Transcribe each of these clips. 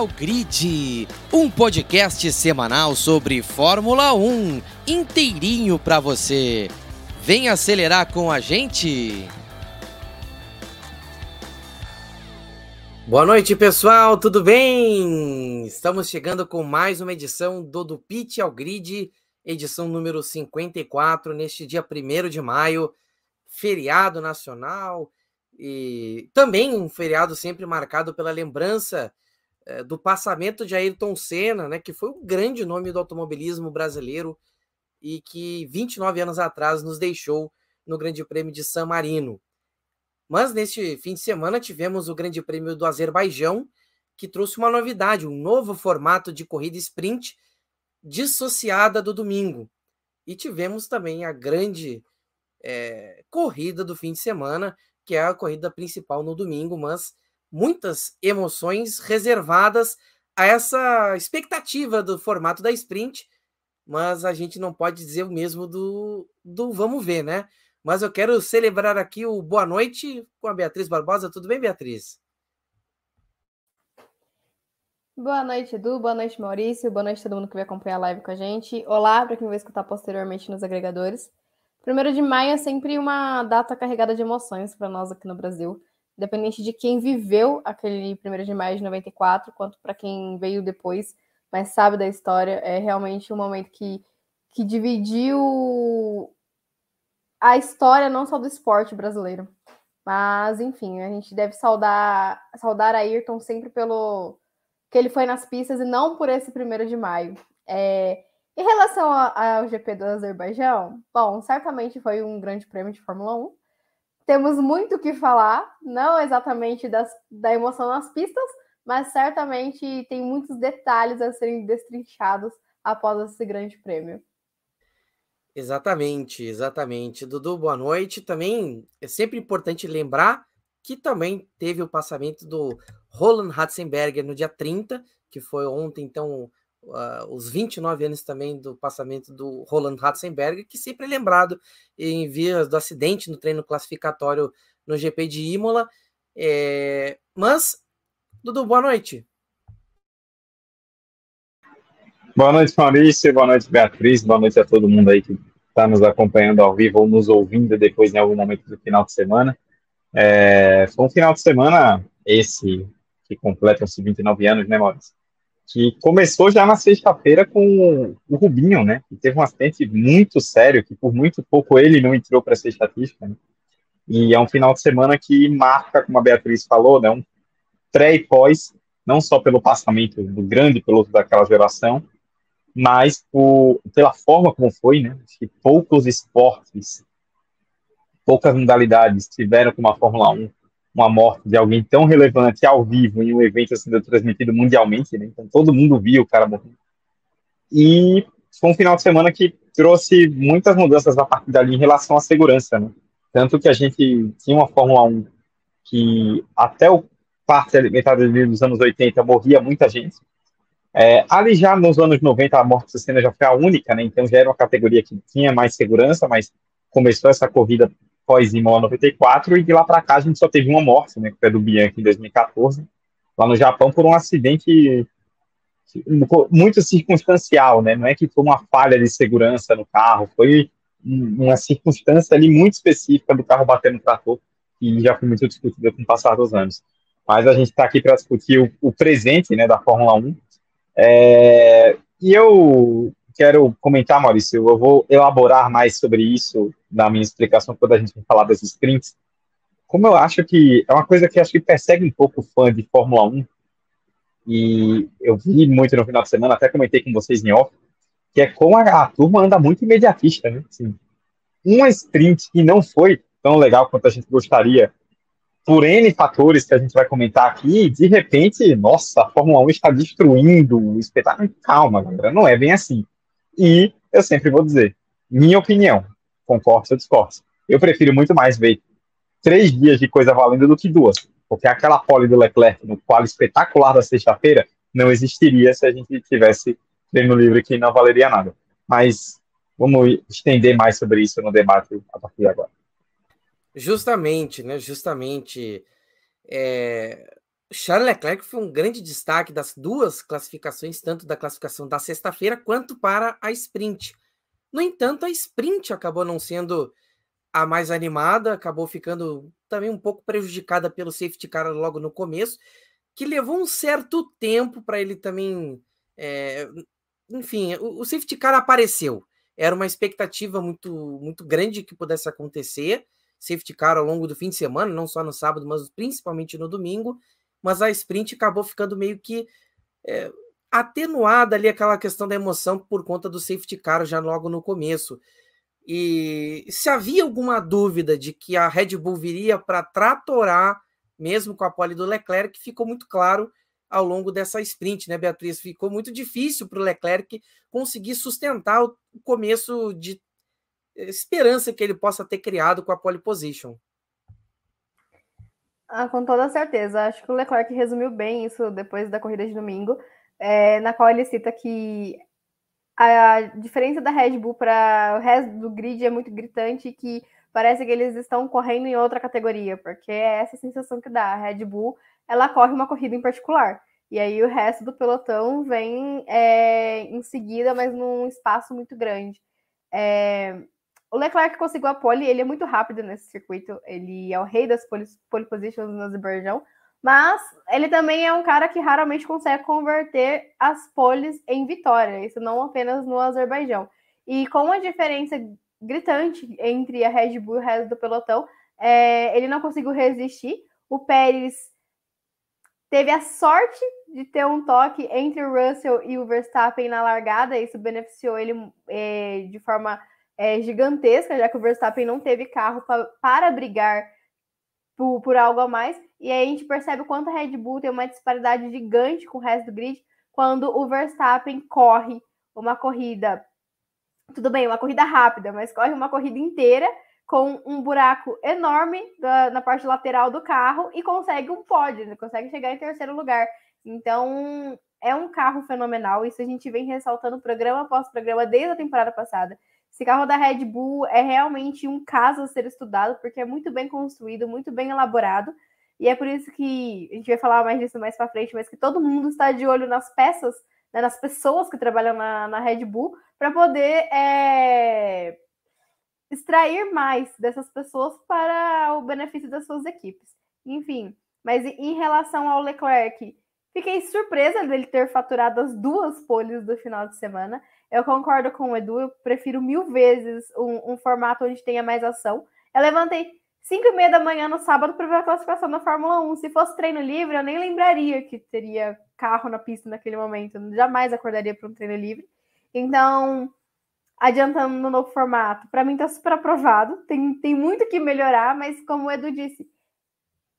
ao Grid, um podcast semanal sobre Fórmula 1, inteirinho para você. Vem acelerar com a gente. Boa noite, pessoal, tudo bem? Estamos chegando com mais uma edição do Do Pit ao Grid, edição número 54, neste dia 1 de maio, feriado nacional e também um feriado sempre marcado pela lembrança é, do passamento de Ayrton Senna, né, que foi um grande nome do automobilismo brasileiro e que 29 anos atrás nos deixou no Grande Prêmio de San Marino. Mas neste fim de semana tivemos o Grande Prêmio do Azerbaijão, que trouxe uma novidade, um novo formato de corrida sprint dissociada do domingo. E tivemos também a grande é, corrida do fim de semana, que é a corrida principal no domingo, mas muitas emoções reservadas a essa expectativa do formato da sprint, mas a gente não pode dizer o mesmo do, do vamos ver, né? Mas eu quero celebrar aqui o boa noite com a Beatriz Barbosa. Tudo bem, Beatriz? Boa noite, Edu. Boa noite, Maurício. Boa noite a todo mundo que vai acompanhar a live com a gente. Olá para quem vai escutar posteriormente nos agregadores. Primeiro de maio é sempre uma data carregada de emoções para nós aqui no Brasil, independente de quem viveu aquele primeiro de maio de 94, quanto para quem veio depois, mas sabe da história, é realmente um momento que, que dividiu a história não só do esporte brasileiro. Mas, enfim, a gente deve saudar, saudar a Ayrton sempre pelo que ele foi nas pistas e não por esse primeiro de maio. É, em relação ao GP do Azerbaijão, bom, certamente foi um grande prêmio de Fórmula 1. Temos muito o que falar, não exatamente das, da emoção nas pistas, mas certamente tem muitos detalhes a serem destrinchados após esse grande prêmio. Exatamente, exatamente. Dudu, boa noite. Também é sempre importante lembrar que também teve o passamento do Roland Ratzenberger no dia 30, que foi ontem, então uh, os 29 anos também do passamento do Roland Ratzenberger, que sempre é lembrado em via do acidente no treino classificatório no GP de Imola. É... Mas, Dudu, boa noite. Boa noite, Maurício. Boa noite, Beatriz. Boa noite a todo mundo aí que está nos acompanhando ao vivo ou nos ouvindo depois em algum momento do final de semana. É, foi um final de semana esse que completa-se 29 anos, né, Maurício? Que começou já na sexta-feira com o Rubinho, né? Que teve um acidente muito sério, que por muito pouco ele não entrou para essa estatística. Né? E é um final de semana que marca, como a Beatriz falou, né? Um pré e pós, não só pelo passamento do grande piloto daquela geração, mas por, pela forma como foi, né? Acho que poucos esportes, poucas modalidades tiveram como a Fórmula 1 uma morte de alguém tão relevante ao vivo em um evento sendo transmitido mundialmente, né? Então todo mundo viu o cara morrer. E foi um final de semana que trouxe muitas mudanças a partir dali em relação à segurança, né? Tanto que a gente tinha uma Fórmula 1 que até o parte metade dos anos 80 morria muita gente. É, ali já nos anos 90 a morte cena já foi a única, né? Então já era uma categoria que tinha mais segurança, mas começou essa corrida pós Imola 94, e de lá para cá a gente só teve uma morte, né, que foi do Bianchi em 2014, lá no Japão, por um acidente muito circunstancial, né, não é que foi uma falha de segurança no carro, foi uma circunstância ali muito específica do carro batendo no trator, e já foi muito discutida com o passar dos anos. Mas a gente está aqui para discutir o, o, presente, né, da Fórmula 1, é, e eu quero comentar, Maurício, eu vou elaborar mais sobre isso na minha explicação quando a gente falar das sprints. Como eu acho que é uma coisa que acho que persegue um pouco o fã de Fórmula 1, e eu vi muito no final de semana, até comentei com vocês em off, que é como a, a turma anda muito imediatista, né? Assim, uma sprint que não foi tão legal quanto a gente gostaria, por N fatores que a gente vai comentar aqui, de repente, nossa, a Fórmula 1 está destruindo o espetáculo. Calma, galera, não é bem assim. E eu sempre vou dizer, minha opinião, concordo ou discordo. Eu prefiro muito mais ver três dias de coisa valendo do que duas, porque aquela pole do Leclerc no qual espetacular da sexta-feira não existiria se a gente tivesse treino livre que não valeria nada. Mas vamos estender mais sobre isso no debate a partir de agora. Justamente, né? Justamente. É... Charles Leclerc foi um grande destaque das duas classificações, tanto da classificação da sexta-feira quanto para a sprint. No entanto, a sprint acabou não sendo a mais animada, acabou ficando também um pouco prejudicada pelo safety car logo no começo, que levou um certo tempo para ele também. É, enfim, o, o safety car apareceu. Era uma expectativa muito, muito grande que pudesse acontecer. Safety car ao longo do fim de semana, não só no sábado, mas principalmente no domingo mas a sprint acabou ficando meio que é, atenuada ali aquela questão da emoção por conta do safety car já logo no começo. E se havia alguma dúvida de que a Red Bull viria para tratorar, mesmo com a pole do Leclerc, ficou muito claro ao longo dessa sprint, né, Beatriz? Ficou muito difícil para o Leclerc conseguir sustentar o começo de esperança que ele possa ter criado com a pole position. Ah, com toda certeza. Acho que o Leclerc resumiu bem isso depois da corrida de domingo, é, na qual ele cita que a diferença da Red Bull para o resto do grid é muito gritante e que parece que eles estão correndo em outra categoria, porque é essa sensação que dá. A Red Bull ela corre uma corrida em particular. E aí o resto do pelotão vem é, em seguida, mas num espaço muito grande. É, o Leclerc conseguiu a pole, ele é muito rápido nesse circuito, ele é o rei das pole, pole positions no Azerbaijão, mas ele também é um cara que raramente consegue converter as poles em vitória, isso não apenas no Azerbaijão. E com a diferença gritante entre a Red Bull e o resto do pelotão, é, ele não conseguiu resistir. O Pérez teve a sorte de ter um toque entre o Russell e o Verstappen na largada, isso beneficiou ele é, de forma é, gigantesca, já que o Verstappen não teve carro pra, para brigar por, por, algo a mais. E aí a gente percebe o quanto a Red Bull tem uma disparidade gigante com o resto do grid quando o Verstappen corre uma corrida. Tudo bem, uma corrida rápida, mas corre uma corrida inteira com um buraco enorme da, na parte lateral do carro e consegue um pódio, né? consegue chegar em terceiro lugar. Então, é um carro fenomenal. Isso a gente vem ressaltando programa após programa desde a temporada passada. Esse carro da Red Bull é realmente um caso a ser estudado, porque é muito bem construído, muito bem elaborado. E é por isso que a gente vai falar mais disso mais para frente, mas que todo mundo está de olho nas peças, né, nas pessoas que trabalham na, na Red Bull, para poder é, extrair mais dessas pessoas para o benefício das suas equipes. Enfim, mas em relação ao Leclerc, fiquei surpresa dele ter faturado as duas poles do final de semana. Eu concordo com o Edu, eu prefiro mil vezes um, um formato onde tenha mais ação. Eu levantei 5 e meia da manhã no sábado para ver a classificação da Fórmula 1. Se fosse treino livre, eu nem lembraria que teria carro na pista naquele momento. Eu jamais acordaria para um treino livre. Então, adiantando no novo formato, para mim está super aprovado. Tem, tem muito que melhorar, mas como o Edu disse,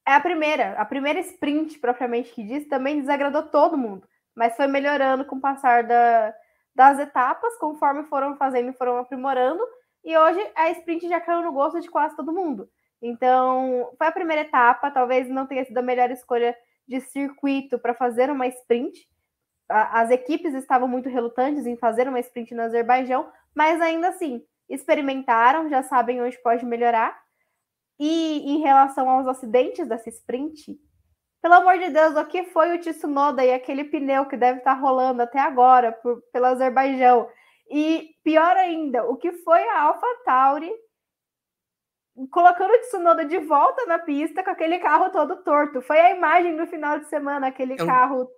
é a primeira. A primeira sprint, propriamente que diz, também desagradou todo mundo. Mas foi melhorando com o passar da, das etapas, conforme foram fazendo e foram aprimorando, e hoje a sprint já caiu no gosto de quase todo mundo. Então, foi a primeira etapa, talvez não tenha sido a melhor escolha de circuito para fazer uma sprint. As equipes estavam muito relutantes em fazer uma sprint no Azerbaijão, mas ainda assim, experimentaram, já sabem onde pode melhorar. E em relação aos acidentes dessa sprint, pelo amor de Deus, o que foi o Tsunoda e aquele pneu que deve estar rolando até agora por, pelo Azerbaijão? E pior ainda, o que foi a Alpha Tauri colocando o Tsunoda de volta na pista com aquele carro todo torto. Foi a imagem do final de semana, aquele é um... carro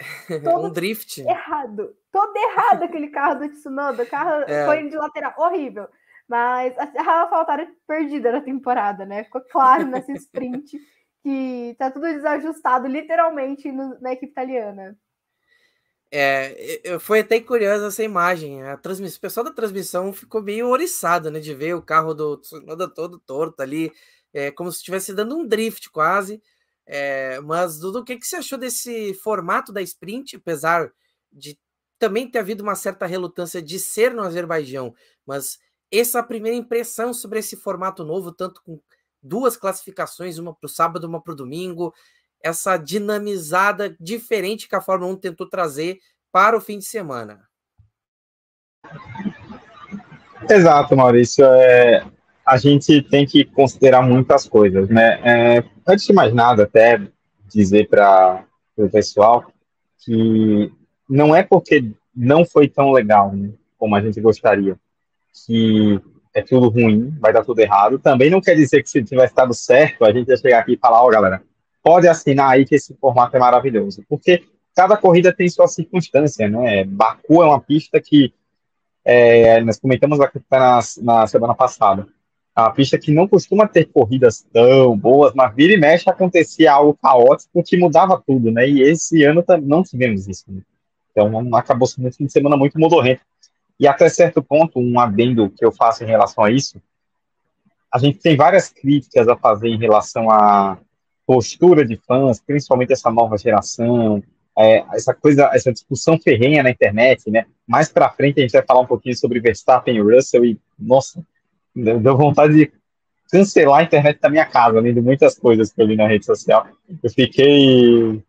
todo um drift. Errado. Todo errado aquele carro do Tsunoda. O carro é. foi de lateral. Horrível. Mas a AlphaTauri perdida na temporada, né? Ficou claro nessa sprint que tá tudo desajustado, literalmente, no, na equipe italiana. É, foi até curiosa essa imagem. A transmissão, o pessoal da transmissão ficou meio oriçado, né? De ver o carro do Tsunoda todo torto ali, é, como se estivesse dando um drift quase. É, mas, Dudu, o que, que você achou desse formato da sprint, apesar de também ter havido uma certa relutância de ser no Azerbaijão, mas essa primeira impressão sobre esse formato novo, tanto com duas classificações, uma para o sábado, uma para o domingo, essa dinamizada diferente que a Fórmula 1 tentou trazer para o fim de semana. Exato, Maurício. É, a gente tem que considerar muitas coisas, né? É, antes de mais nada, até dizer para o pessoal que não é porque não foi tão legal né, como a gente gostaria que é tudo ruim, vai dar tudo errado. Também não quer dizer que se tivesse dado certo, a gente ia chegar aqui e falar, ó, oh, galera, pode assinar aí que esse formato é maravilhoso. Porque cada corrida tem sua circunstância, né? Baku é uma pista que é, nós comentamos na, na semana passada. Uma pista que não costuma ter corridas tão boas, mas vira e mexe acontecia algo caótico que mudava tudo, né? E esse ano não tivemos isso. Né? Então acabou sendo um fim de semana muito modorrento. E até certo ponto, um adendo que eu faço em relação a isso, a gente tem várias críticas a fazer em relação à postura de fãs, principalmente essa nova geração, é, essa coisa, essa discussão ferrenha na internet, né? Mais para frente a gente vai falar um pouquinho sobre Verstappen e Russell e, nossa, deu vontade de cancelar a internet da minha casa, além de muitas coisas que eu li na rede social. Eu fiquei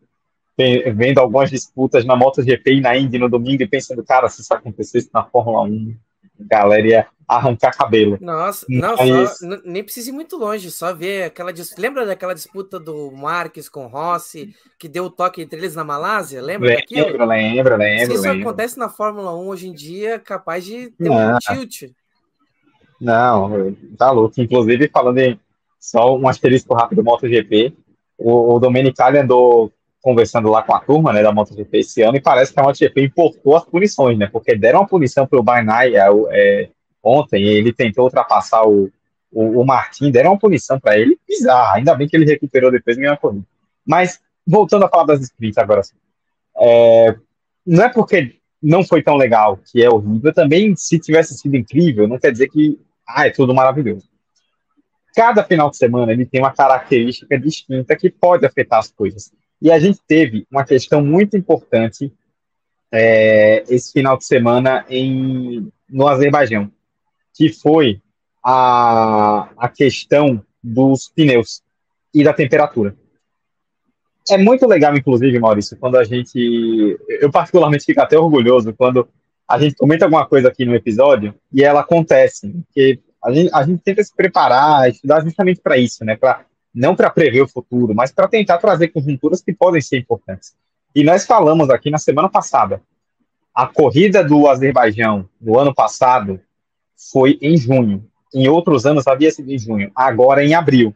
vendo algumas disputas na MotoGP e na Indy no domingo e pensando, cara, se isso acontecesse na Fórmula 1, a galera ia arrancar cabelo. Nossa, não, Mas... só, nem precisa ir muito longe, só ver aquela Lembra daquela disputa do Marques com Rossi, que deu o toque entre eles na Malásia? Lembra lembro, daquilo? Lembro, lembro, lembro. Se isso lembro. acontece na Fórmula 1 hoje em dia, capaz de ter não. um tilt. Não, tá louco. Inclusive, falando em só um asterisco rápido do MotoGP, o, o Domenicali andou conversando lá com a turma né, da MotoGP esse ano e parece que a MotoGP importou as punições, né? Porque deram uma punição para o Bainai é, é, ontem ele tentou ultrapassar o, o, o Martin, deram uma punição para ele bizarra. Ainda bem que ele recuperou depois e ganhou corrida. Mas, voltando a falar das inscritas agora, é, não é porque não foi tão legal que é horrível, também se tivesse sido incrível, não quer dizer que ah, é tudo maravilhoso. Cada final de semana ele tem uma característica distinta que pode afetar as coisas. E a gente teve uma questão muito importante é, esse final de semana em, no Azerbaijão, que foi a, a questão dos pneus e da temperatura. É muito legal, inclusive, Maurício, quando a gente. Eu, particularmente, fico até orgulhoso quando a gente comenta alguma coisa aqui no episódio e ela acontece. Porque a gente, a gente tenta se preparar, estudar justamente para isso, né? Para não para prever o futuro, mas para tentar trazer conjunturas que podem ser importantes. E nós falamos aqui na semana passada, a corrida do Azerbaijão do ano passado foi em junho. Em outros anos havia sido em junho, agora em abril.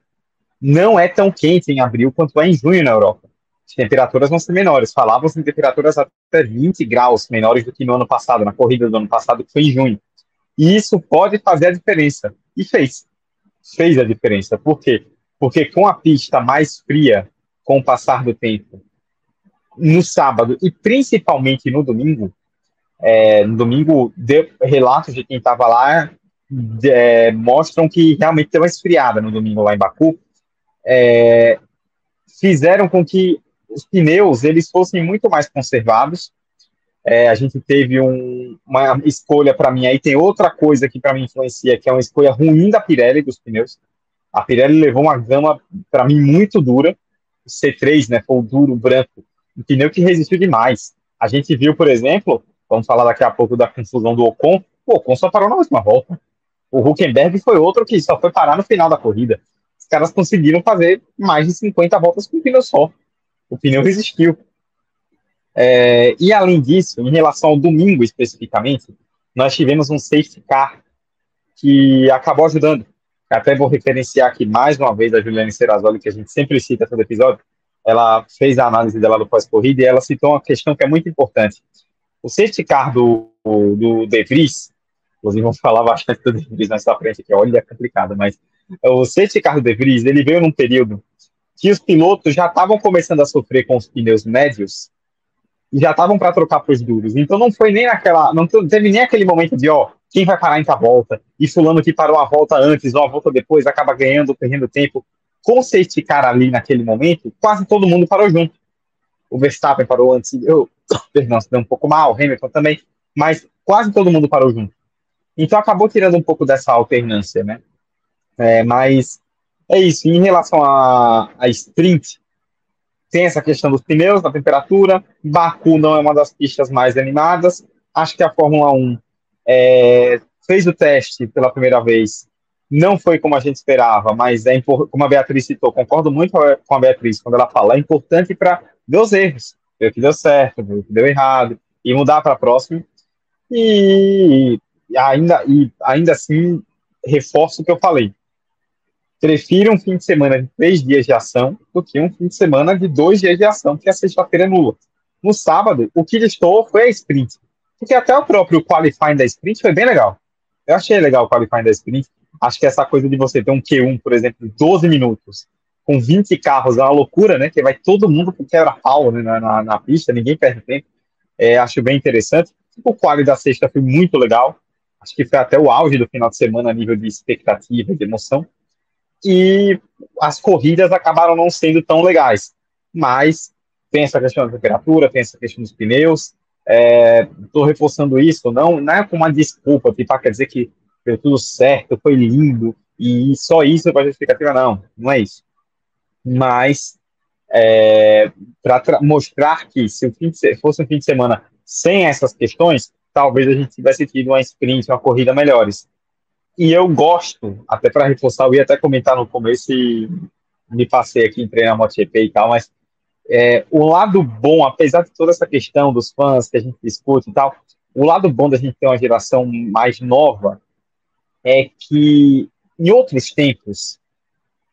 Não é tão quente em abril quanto é em junho na Europa. As temperaturas vão ser menores. Falávamos em temperaturas até 20 graus menores do que no ano passado, na corrida do ano passado, que foi em junho. E isso pode fazer a diferença. E fez. Fez a diferença. Por quê? Porque com a pista mais fria, com o passar do tempo, no sábado e principalmente no domingo, é, no domingo, de, relatos de quem estava lá de, é, mostram que realmente deu uma esfriada no domingo lá em Baku, é, fizeram com que os pneus eles fossem muito mais conservados. É, a gente teve um, uma escolha para mim aí tem outra coisa que para mim influencia que é uma escolha ruim da Pirelli dos pneus a Pirelli levou uma gama, para mim, muito dura. O C3, né, foi o duro, branco. Um pneu que resistiu demais. A gente viu, por exemplo, vamos falar daqui a pouco da confusão do Ocon. O Ocon só parou na última volta. O Huckenberg foi outro que só foi parar no final da corrida. Os caras conseguiram fazer mais de 50 voltas com o pneu só. O pneu resistiu. É, e além disso, em relação ao domingo especificamente, nós tivemos um safety car que acabou ajudando. Até vou referenciar aqui mais uma vez a Juliane Serrazoli, que a gente sempre cita todo episódio. Ela fez a análise dela do pós-corrida e ela citou uma questão que é muito importante. O safety car do, do De Vries, inclusive vamos falar bastante do De Vries nessa frente aqui, olha, é complicado, mas o safety car do De Vries, ele veio num período que os pilotos já estavam começando a sofrer com os pneus médios já estavam para trocar para os duros. Então não foi nem naquela, não teve nem aquele momento de, ó, quem vai parar em tal volta, e fulano que parou a volta antes ou a volta depois acaba ganhando, perdendo tempo. Com o safety car ali naquele momento, quase todo mundo parou junto. O Verstappen parou antes, eu, perdão, se deu um pouco mal, o Hamilton também, mas quase todo mundo parou junto. Então acabou tirando um pouco dessa alternância, né? É, mas é isso. Em relação a, a sprint, tem essa questão dos pneus, da temperatura. Baku não é uma das pistas mais animadas. Acho que a Fórmula 1 é, fez o teste pela primeira vez não foi como a gente esperava, mas é como a Beatriz citou, concordo muito com a Beatriz quando ela fala, é importante para ver os erros, ver o que deu certo, ver o que deu errado, e mudar para a próxima. E, e, ainda, e ainda assim, reforço o que eu falei. Prefiro um fim de semana de três dias de ação do que um fim de semana de dois dias de ação, porque a sexta-feira é nula. No sábado, o que estou foi a sprint. Porque até o próprio qualifying da sprint foi bem legal. Eu achei legal o qualifying da sprint. Acho que essa coisa de você ter um Q1, por exemplo, 12 minutos, com 20 carros, é uma loucura, né? Que vai todo mundo pro quebra-pau né, na, na, na, pista, ninguém perde tempo. É, acho bem interessante. O quali da sexta foi muito legal. Acho que foi até o auge do final de semana a nível de expectativa, de emoção. E as corridas acabaram não sendo tão legais. Mas tem essa questão da temperatura, tem essa questão dos pneus. Estou é, reforçando isso, não, não é com uma desculpa, tipo, quer dizer que deu tudo certo, foi lindo, e só isso vai justificativa, não, não é isso. Mas, é, para mostrar que se o fim de, fosse um fim de semana sem essas questões, talvez a gente tivesse tido uma sprint, uma corrida melhores. E eu gosto, até para reforçar, eu ia até comentar no começo e me passei aqui em treinar MotoGP e tal, mas é, o lado bom, apesar de toda essa questão dos fãs que a gente discute e tal, o lado bom da gente ter uma geração mais nova é que em outros tempos,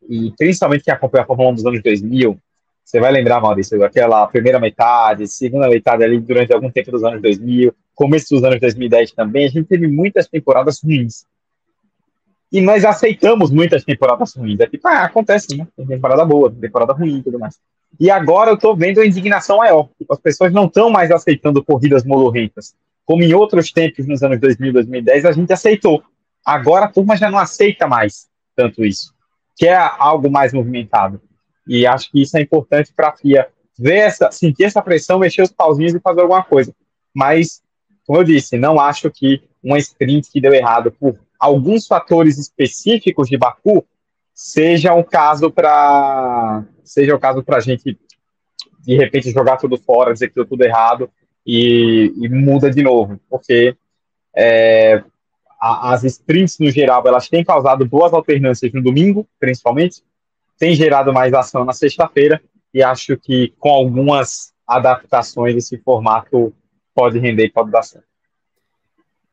e principalmente quem acompanha a Fórmula 1 dos anos 2000, você vai lembrar, Maurício, aquela primeira metade, segunda metade ali durante algum tempo dos anos 2000, começo dos anos 2010 também, a gente teve muitas temporadas ruins. E nós aceitamos muitas temporadas ruins. É tipo, ah, acontece, né? Tem temporada boa, temporada ruim e tudo mais. E agora eu tô vendo a indignação maior. Tipo, as pessoas não estão mais aceitando corridas molorrentas. Como em outros tempos, nos anos 2000, 2010, a gente aceitou. Agora a turma já não aceita mais tanto isso. Quer é algo mais movimentado. E acho que isso é importante para a FIA ver essa, sentir essa pressão, mexer os pauzinhos e fazer alguma coisa. Mas, como eu disse, não acho que uma sprint que deu errado por alguns fatores específicos de Baku seja um caso para seja o caso para a gente de repente jogar tudo fora, dizer que deu tudo errado e, e muda de novo, porque é, a, as sprints no geral elas têm causado boas alternâncias no domingo, principalmente, tem gerado mais ação na sexta-feira e acho que com algumas adaptações esse formato pode render e pode dar certo.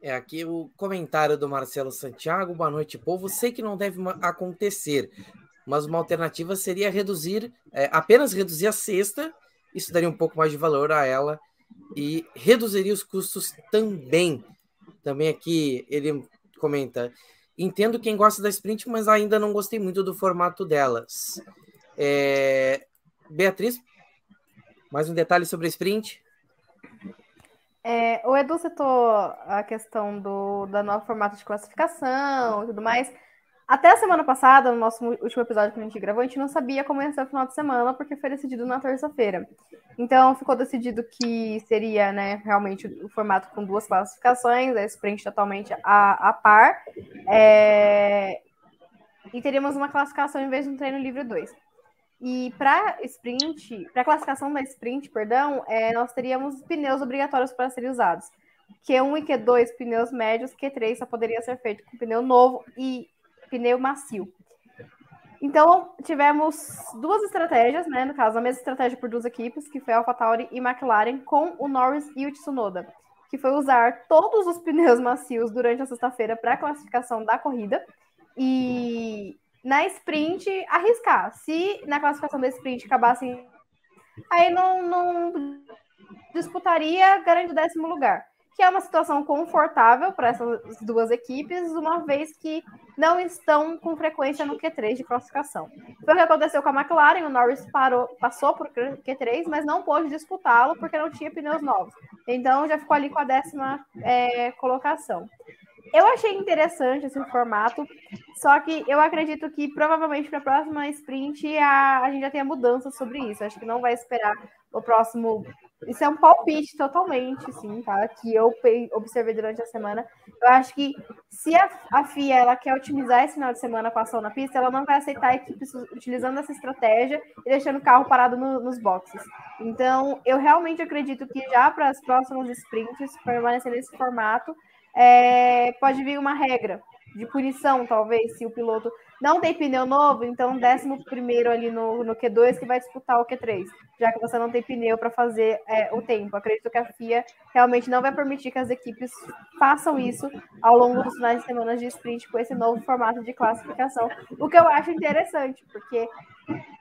É aqui o comentário do Marcelo Santiago. Boa noite, povo. Sei que não deve acontecer, mas uma alternativa seria reduzir, é, apenas reduzir a cesta. Isso daria um pouco mais de valor a ela e reduziria os custos também. Também aqui ele comenta: entendo quem gosta da sprint, mas ainda não gostei muito do formato delas. É, Beatriz, mais um detalhe sobre a sprint? É, o Edu citou a questão do, do novo formato de classificação e tudo mais. Até a semana passada, no nosso último episódio que a gente gravou, a gente não sabia como ia ser o final de semana, porque foi decidido na terça-feira. Então, ficou decidido que seria né, realmente o formato com duas classificações, a sprint totalmente a, a par. É... E teríamos uma classificação em vez de um treino livre 2. E para sprint, para classificação da sprint, perdão, é, nós teríamos pneus obrigatórios para serem usados. Q1 e Q2, pneus médios, Q3 só poderia ser feito com pneu novo e pneu macio. Então, tivemos duas estratégias, né? No caso, a mesma estratégia por duas equipes, que foi AlphaTauri e McLaren, com o Norris e o Tsunoda, que foi usar todos os pneus macios durante a sexta-feira para a classificação da corrida. E na sprint arriscar. Se na classificação da sprint acabasse, aí não, não disputaria garante o décimo lugar. Que é uma situação confortável para essas duas equipes, uma vez que não estão com frequência no Q3 de classificação. Foi o que aconteceu com a McLaren, o Norris parou, passou por Q3, mas não pôde disputá-lo porque não tinha pneus novos. Então já ficou ali com a décima é, colocação. Eu achei interessante esse formato, só que eu acredito que provavelmente para a próxima sprint a, a gente já tenha mudança sobre isso. Acho que não vai esperar o próximo. Isso é um palpite totalmente, sim, tá? Que eu observei durante a semana. Eu acho que se a, a FIA ela quer otimizar esse final de semana com a ação na pista, ela não vai aceitar equipes utilizando essa estratégia e deixando o carro parado no, nos boxes. Então, eu realmente acredito que já para as próximas sprints, permanecer nesse formato, é, pode vir uma regra de punição, talvez, se o piloto não tem pneu novo, então décimo primeiro ali no, no Q2 que vai disputar o Q3, já que você não tem pneu para fazer é, o tempo. Acredito que a FIA realmente não vai permitir que as equipes façam isso ao longo dos finais de semana de sprint com esse novo formato de classificação, o que eu acho interessante, porque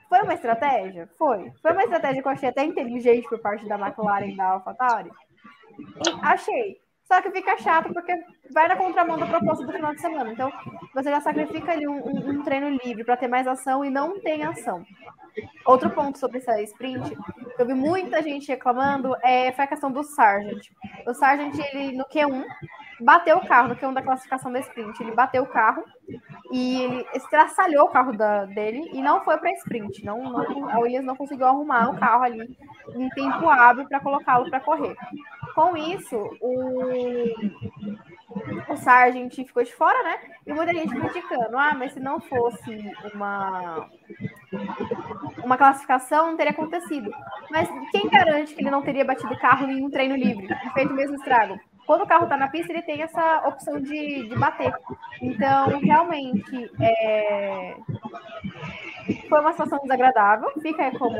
foi uma estratégia? Foi. Foi uma estratégia que eu achei até inteligente por parte da McLaren e da AlphaTauri? Achei. Só que fica chato porque vai na contramão da proposta do final de semana. Então, você já sacrifica ali um, um, um treino livre para ter mais ação e não tem ação. Outro ponto sobre essa sprint, eu vi muita gente reclamando, é, foi a questão do Sargent. O Sargent, ele no Q1, bateu o carro, no Q1 da classificação da sprint, ele bateu o carro e ele estraçalhou o carro da, dele e não foi para sprint. Não, não, a Williams não conseguiu arrumar o carro ali em tempo hábil para colocá-lo para correr. Com isso, o, o Sargent ficou de fora, né? E muita gente criticando. Ah, mas se não fosse uma, uma classificação, não teria acontecido. Mas quem garante que ele não teria batido o carro em um treino livre e feito o mesmo estrago? quando o carro está na pista, ele tem essa opção de, de bater. Então, realmente, é... foi uma situação desagradável, fica como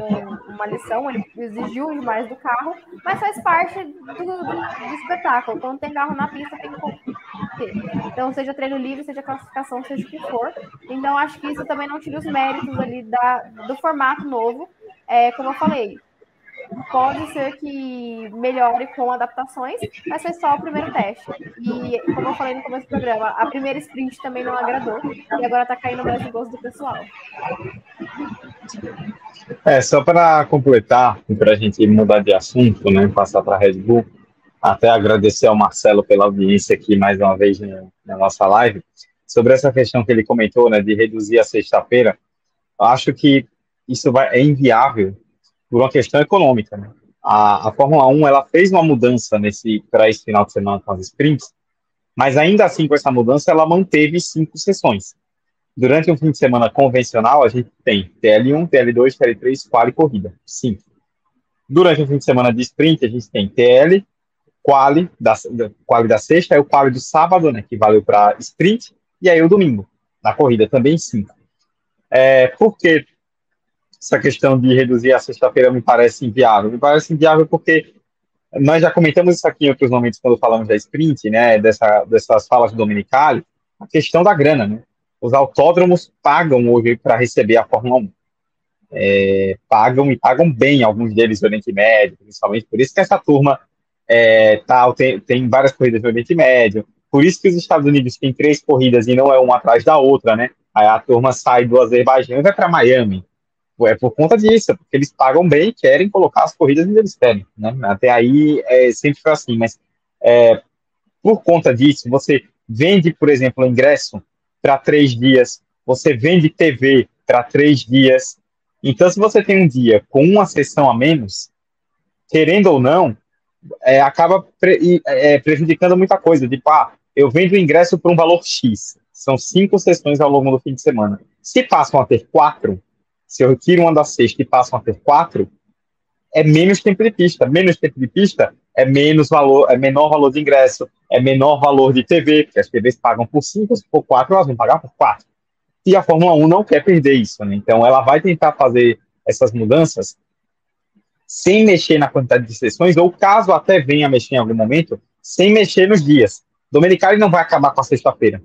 uma lição, ele exigiu demais do carro, mas faz parte do, do, espetáculo. Quando tem carro na pista, tem que. Então, seja treino livre, seja classificação, seja o que for. Então, acho que isso também não tira os méritos ali da, do formato novo. É, como eu falei, pode ser que melhore com adaptações, mas foi só o primeiro teste. E, como eu falei no começo do programa, a primeira sprint também não agradou, e agora tá caindo mais no gosto do pessoal. É, só para completar, para a gente mudar de assunto, né, passar para a Red Bull, até agradecer ao Marcelo pela audiência aqui mais uma vez na nossa live, sobre essa questão que ele comentou, né, de reduzir a sexta-feira, acho que isso vai, é inviável por uma questão econômica. Né? A, a Fórmula 1 ela fez uma mudança nesse para esse final de semana com as sprints, mas ainda assim com essa mudança ela manteve cinco sessões. Durante um fim de semana convencional a gente tem TL1, TL2, TL3, quali e corrida, cinco. Durante um fim de semana de sprint a gente tem TL, quali da, quali da sexta, é o quali do sábado, né, que valeu para sprint, e aí o domingo, na corrida também cinco. É, por que essa questão de reduzir a sexta-feira me parece inviável. Me parece inviável porque nós já comentamos isso aqui em outros momentos quando falamos da sprint, né, dessa, dessas falas do Dominicali, a questão da grana, né? Os autódromos pagam hoje para receber a Fórmula 1. É, pagam e pagam bem, alguns deles do Oriente Médio, principalmente. Por isso que essa turma é, tal, tem, tem várias corridas do Oriente Médio. Por isso que os Estados Unidos têm três corridas e não é uma atrás da outra, né? Aí a turma sai do Azerbaijão e vai para Miami é por conta disso, porque eles pagam bem e querem colocar as corridas onde eles querem, né? Até aí é, sempre foi assim, mas é, por conta disso, você vende, por exemplo, ingresso para três dias, você vende TV para três dias. Então, se você tem um dia com uma sessão a menos, querendo ou não, é, acaba pre, é, prejudicando muita coisa. Tipo, ah, eu vendo ingresso por um valor X. São cinco sessões ao longo do fim de semana. Se passam a ter quatro, se eu retiro uma da sexta e passo a ter quatro, é menos tempo de pista. Menos tempo de pista é menos valor, é menor valor de ingresso, é menor valor de TV, porque as TVs pagam por cinco, se for quatro, elas vão pagar por quatro. E a Fórmula 1 não quer perder isso, né? Então ela vai tentar fazer essas mudanças sem mexer na quantidade de sessões, ou caso até venha mexer em algum momento, sem mexer nos dias. Domenicali não vai acabar com a sexta-feira.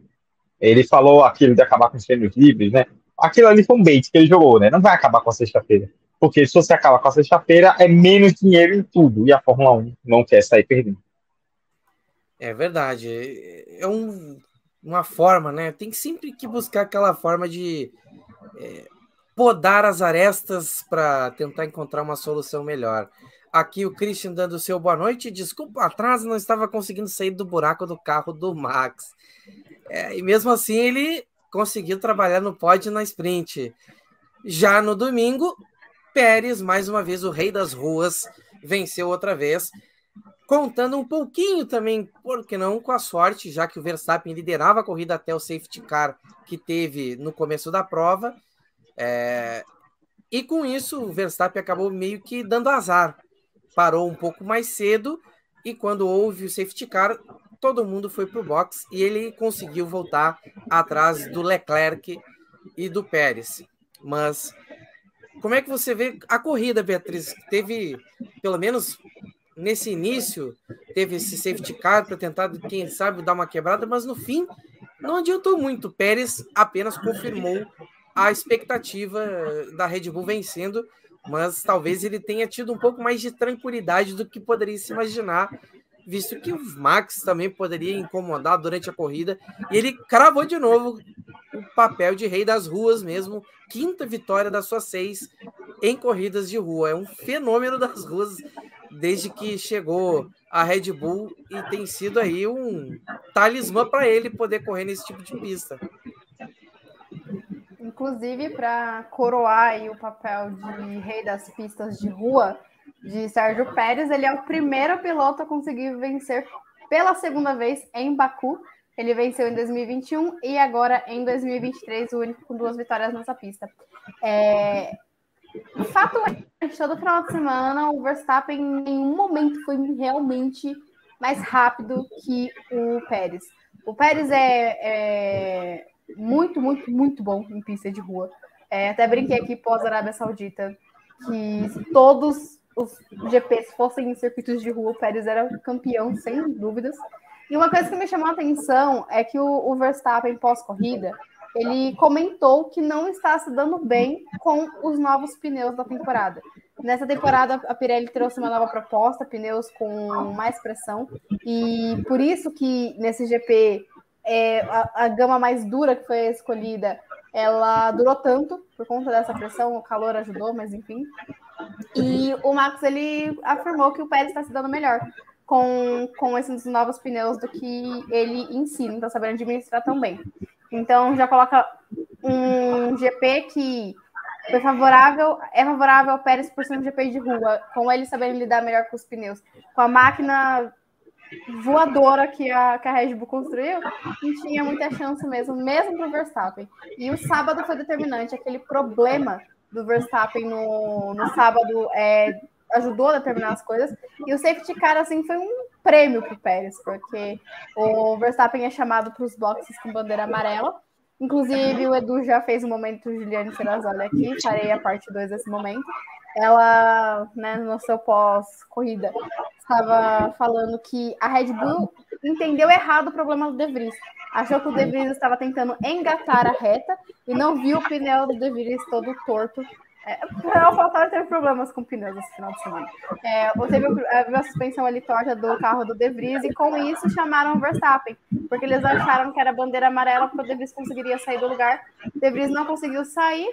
Ele falou aquilo de acabar com os treinos livres, né? Aquilo ali foi um bait que ele jogou, né? Não vai acabar com a sexta-feira. Porque se você acaba com a sexta-feira, é menos dinheiro em tudo. E a Fórmula 1 não quer sair perdendo. É verdade. É um, uma forma, né? Tem sempre que buscar aquela forma de é, podar as arestas para tentar encontrar uma solução melhor. Aqui o Christian dando o seu boa noite. Desculpa, atrás não estava conseguindo sair do buraco do carro do Max. É, e mesmo assim ele conseguiu trabalhar no pódio na sprint. Já no domingo, Pérez, mais uma vez o rei das ruas, venceu outra vez, contando um pouquinho também, por que não, com a sorte, já que o Verstappen liderava a corrida até o safety car que teve no começo da prova. É... E com isso, o Verstappen acabou meio que dando azar. Parou um pouco mais cedo e quando houve o safety car, todo mundo foi para o box e ele conseguiu voltar atrás do Leclerc e do Pérez. Mas como é que você vê a corrida, Beatriz? Teve, pelo menos nesse início, teve esse safety car para tentar, quem sabe, dar uma quebrada, mas no fim não adiantou muito. Pérez apenas confirmou a expectativa da Red Bull vencendo, mas talvez ele tenha tido um pouco mais de tranquilidade do que poderia se imaginar visto que o Max também poderia incomodar durante a corrida. E ele cravou de novo o papel de rei das ruas mesmo. Quinta vitória das suas seis em corridas de rua. É um fenômeno das ruas desde que chegou a Red Bull e tem sido aí um talismã para ele poder correr nesse tipo de pista. Inclusive, para coroar o papel de rei das pistas de rua, de Sérgio Pérez. Ele é o primeiro piloto a conseguir vencer pela segunda vez em Baku. Ele venceu em 2021 e agora em 2023, o único com duas vitórias nessa pista. É... O fato é que todo final de semana o Verstappen em nenhum momento foi realmente mais rápido que o Pérez. O Pérez é, é muito, muito, muito bom em pista de rua. É, até brinquei aqui pós-Arábia Saudita que todos os GPs fossem em circuitos de rua, o Pérez era campeão, sem dúvidas. E uma coisa que me chamou a atenção é que o, o Verstappen, pós-corrida, ele comentou que não está se dando bem com os novos pneus da temporada. Nessa temporada, a Pirelli trouxe uma nova proposta, pneus com mais pressão, e por isso que nesse GP é, a, a gama mais dura que foi escolhida, ela durou tanto por conta dessa pressão, o calor ajudou, mas enfim. E o Max ele afirmou que o Pérez está se dando melhor com, com esses novos pneus do que ele em si, não está sabendo administrar tão bem. Então já coloca um GP que foi favorável, é favorável ao Pérez por ser um GP de rua, com ele sabendo lidar melhor com os pneus, com a máquina voadora que a, que a Red Bull construiu, não tinha muita chance mesmo, mesmo para o Verstappen. E o sábado foi determinante, aquele problema do Verstappen no, no sábado é, ajudou a determinar as coisas. E o safety car, assim, foi um prêmio para o Pérez, porque o Verstappen é chamado para os boxes com bandeira amarela. Inclusive, o Edu já fez um momento Juliane Serrazoli aqui, farei a parte 2 desse momento. Ela, né, no seu pós-corrida, estava falando que a Red Bull entendeu errado o problema do De Vries achou que o De Vries estava tentando engatar a reta e não viu o pneu do De Vries todo torto. É, o Faltar teve problemas com pneus esse final de semana. É, teve a suspensão ali torta do carro do De Vries e com isso chamaram o Verstappen, porque eles acharam que era bandeira amarela porque o De Vries conseguiria sair do lugar. De Vries não conseguiu sair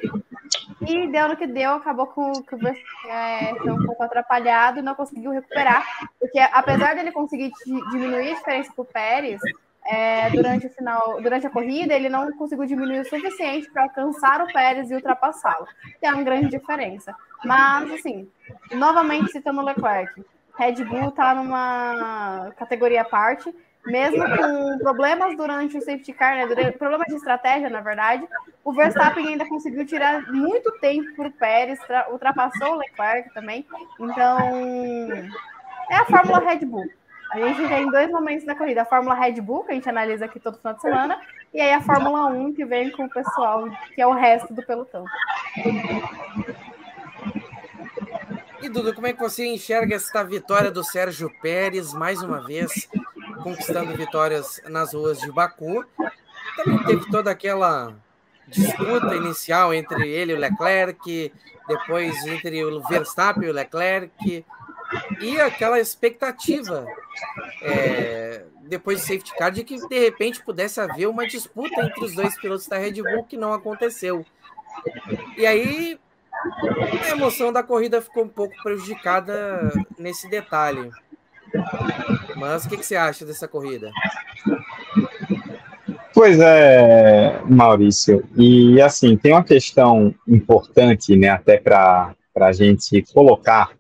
e deu no que deu, acabou com, que o Verstappen é, um pouco atrapalhado não conseguiu recuperar, porque apesar dele conseguir diminuir a diferença para o Pérez, é, durante o final, durante a corrida, ele não conseguiu diminuir o suficiente para alcançar o Pérez e ultrapassá-lo. Tem uma grande diferença. Mas, assim, novamente citando o Leclerc, Red Bull está numa categoria à parte, mesmo com problemas durante o safety car, né, problemas de estratégia, na verdade, o Verstappen ainda conseguiu tirar muito tempo para o Pérez, ultrapassou o Leclerc também. Então, é a Fórmula Red Bull. A gente tem dois momentos na corrida: a Fórmula Red Bull, que a gente analisa aqui todo final de semana, e aí a Fórmula 1, que vem com o pessoal, que é o resto do pelotão. E Dudu, como é que você enxerga esta vitória do Sérgio Pérez, mais uma vez, conquistando vitórias nas ruas de Baku? Também teve toda aquela disputa inicial entre ele e o Leclerc, depois entre o Verstappen e o Leclerc, e aquela expectativa é, depois do safety car de que de repente pudesse haver uma disputa entre os dois pilotos da Red Bull que não aconteceu. E aí a emoção da corrida ficou um pouco prejudicada nesse detalhe. Mas o que, que você acha dessa corrida? Pois é, Maurício. E assim, tem uma questão importante, né, até para a gente colocar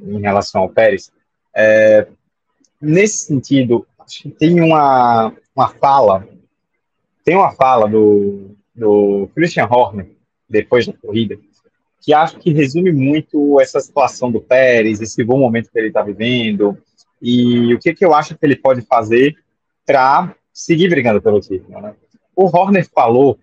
em relação ao Pérez. É, nesse sentido, acho que tem uma, uma fala, tem uma fala do, do Christian Horner, depois da corrida, que acho que resume muito essa situação do Pérez, esse bom momento que ele está vivendo, e o que, que eu acho que ele pode fazer para seguir brigando pelo título. Né? O Horner falou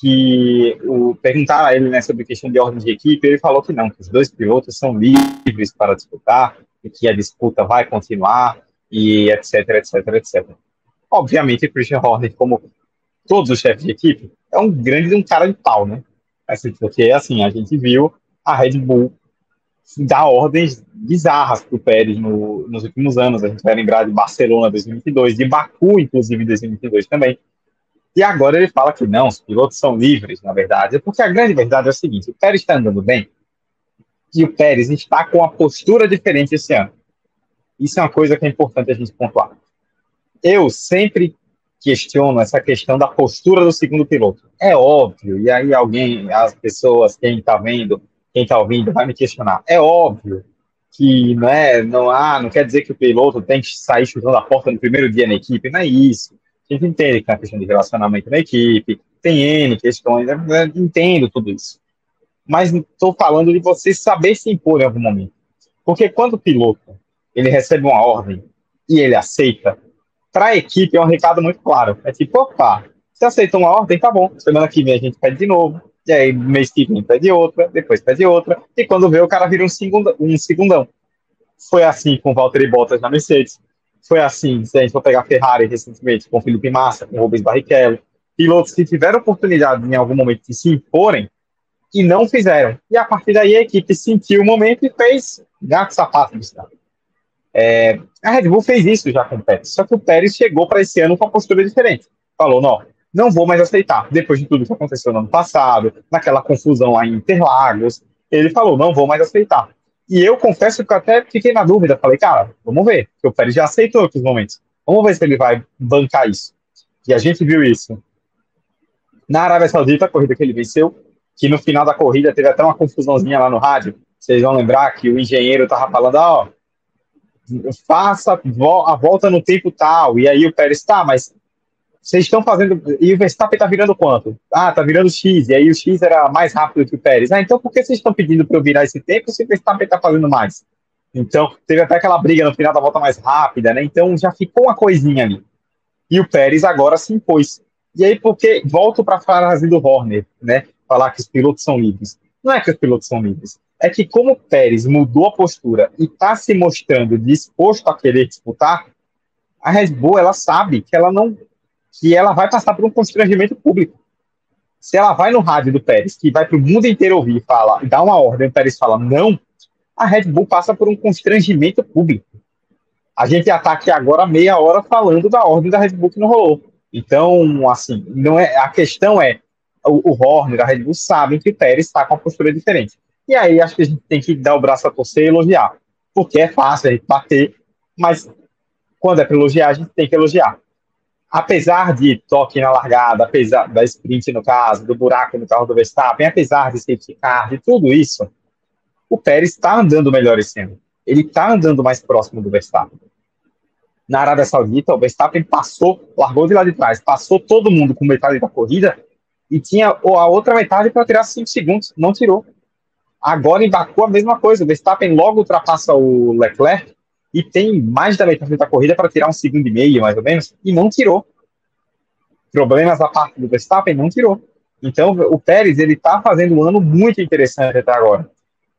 que o, perguntaram a ele né, sobre questão de ordem de equipe, ele falou que não, que os dois pilotos são livres para disputar e que a disputa vai continuar e etc, etc, etc. Obviamente, o Christian Horner, como todos os chefes de equipe, é um grande um cara de pau, né? Assim, porque, assim, a gente viu a Red Bull dar ordens bizarras para o Pérez no, nos últimos anos. A gente vai lembrar de Barcelona 2022, de Baku, inclusive, 2022 também. E agora ele fala que não, os pilotos são livres, na verdade. Porque a grande verdade é o seguinte: o Pérez está andando bem e o Pérez está com uma postura diferente esse ano. Isso é uma coisa que é importante a gente pontuar. Eu sempre questiono essa questão da postura do segundo piloto. É óbvio, e aí alguém, as pessoas, quem está vendo, quem está ouvindo, vai me questionar. É óbvio que não é, não há, não quer dizer que o piloto tem que sair chutando a porta no primeiro dia na equipe, não é isso. A gente entende que tem a questão de relacionamento na equipe, tem N questões, né? entendo tudo isso. Mas estou falando de você saber se impor em algum momento. Porque quando o piloto ele recebe uma ordem e ele aceita, para a equipe é um recado muito claro. É tipo, opa, você aceitou uma ordem, tá bom. Semana que vem a gente pede de novo. E aí, mês que vem pede outra, depois pede outra. E quando vê, o cara vira um, segunda, um segundão. Foi assim com o Valtteri Bottas na Mercedes. Foi assim, se a gente for pegar a Ferrari recentemente, com Felipe Massa, com Rubens Barrichello. Pilotos que tiveram oportunidade em algum momento de se imporem e não fizeram. E a partir daí a equipe sentiu o momento e fez gato sapato do. É, a Red Bull fez isso já com o Pérez, só que o Pérez chegou para esse ano com uma postura diferente. Falou: não, não vou mais aceitar. Depois de tudo que aconteceu no ano passado, naquela confusão lá em Interlagos, ele falou: não vou mais aceitar. E eu confesso que eu até fiquei na dúvida. Falei, cara, vamos ver, porque o Pérez já aceitou aqui os momentos. Vamos ver se ele vai bancar isso. E a gente viu isso na Arábia Saudita, a corrida que ele venceu, que no final da corrida teve até uma confusãozinha lá no rádio. Vocês vão lembrar que o engenheiro tava falando, ó, oh, faça a volta no tempo tal. E aí o Pérez, tá, mas vocês estão fazendo. E o Verstappen tá virando quanto? Ah, tá virando X. E aí o X era mais rápido que o Pérez. Ah, então por que vocês estão pedindo para eu virar esse tempo se o Verstappen tá fazendo mais? Então, teve até aquela briga no final da volta mais rápida, né? Então já ficou uma coisinha ali. E o Pérez agora se impôs. E aí, porque volto para a frase do Horner, né? Falar que os pilotos são livres. Não é que os pilotos são livres é que como o Pérez mudou a postura e está se mostrando disposto a querer disputar, a Red Bull ela sabe que ela não que ela vai passar por um constrangimento público. Se ela vai no rádio do Pérez, que vai para o mundo inteiro ouvir e fala, dá uma ordem, o Pérez fala não, a Red Bull passa por um constrangimento público. A gente está aqui agora meia hora falando da ordem da Red Bull que não rolou. Então, assim, não é a questão é o, o Horner, a Red Bull sabem que o Pérez está com uma postura diferente. E aí acho que a gente tem que dar o braço a torcer e elogiar. Porque é fácil a gente bater, mas quando é para elogiar, a gente tem que elogiar. Apesar de toque na largada, apesar da sprint no caso, do buraco no carro do Verstappen, apesar de safety car, de tudo isso, o Pérez está andando melhor esse ano. Ele está andando mais próximo do Verstappen. Na Arábia Saudita, o Verstappen passou, largou de lá de trás, passou todo mundo com metade da corrida e tinha a outra metade para tirar 5 segundos. Não tirou. Agora em Baku a mesma coisa. O Verstappen logo ultrapassa o Leclerc e tem mais da metade da corrida para tirar um segundo e meio, mais ou menos, e não tirou. Problemas à parte do Verstappen, não tirou. Então o Pérez ele está fazendo um ano muito interessante até agora.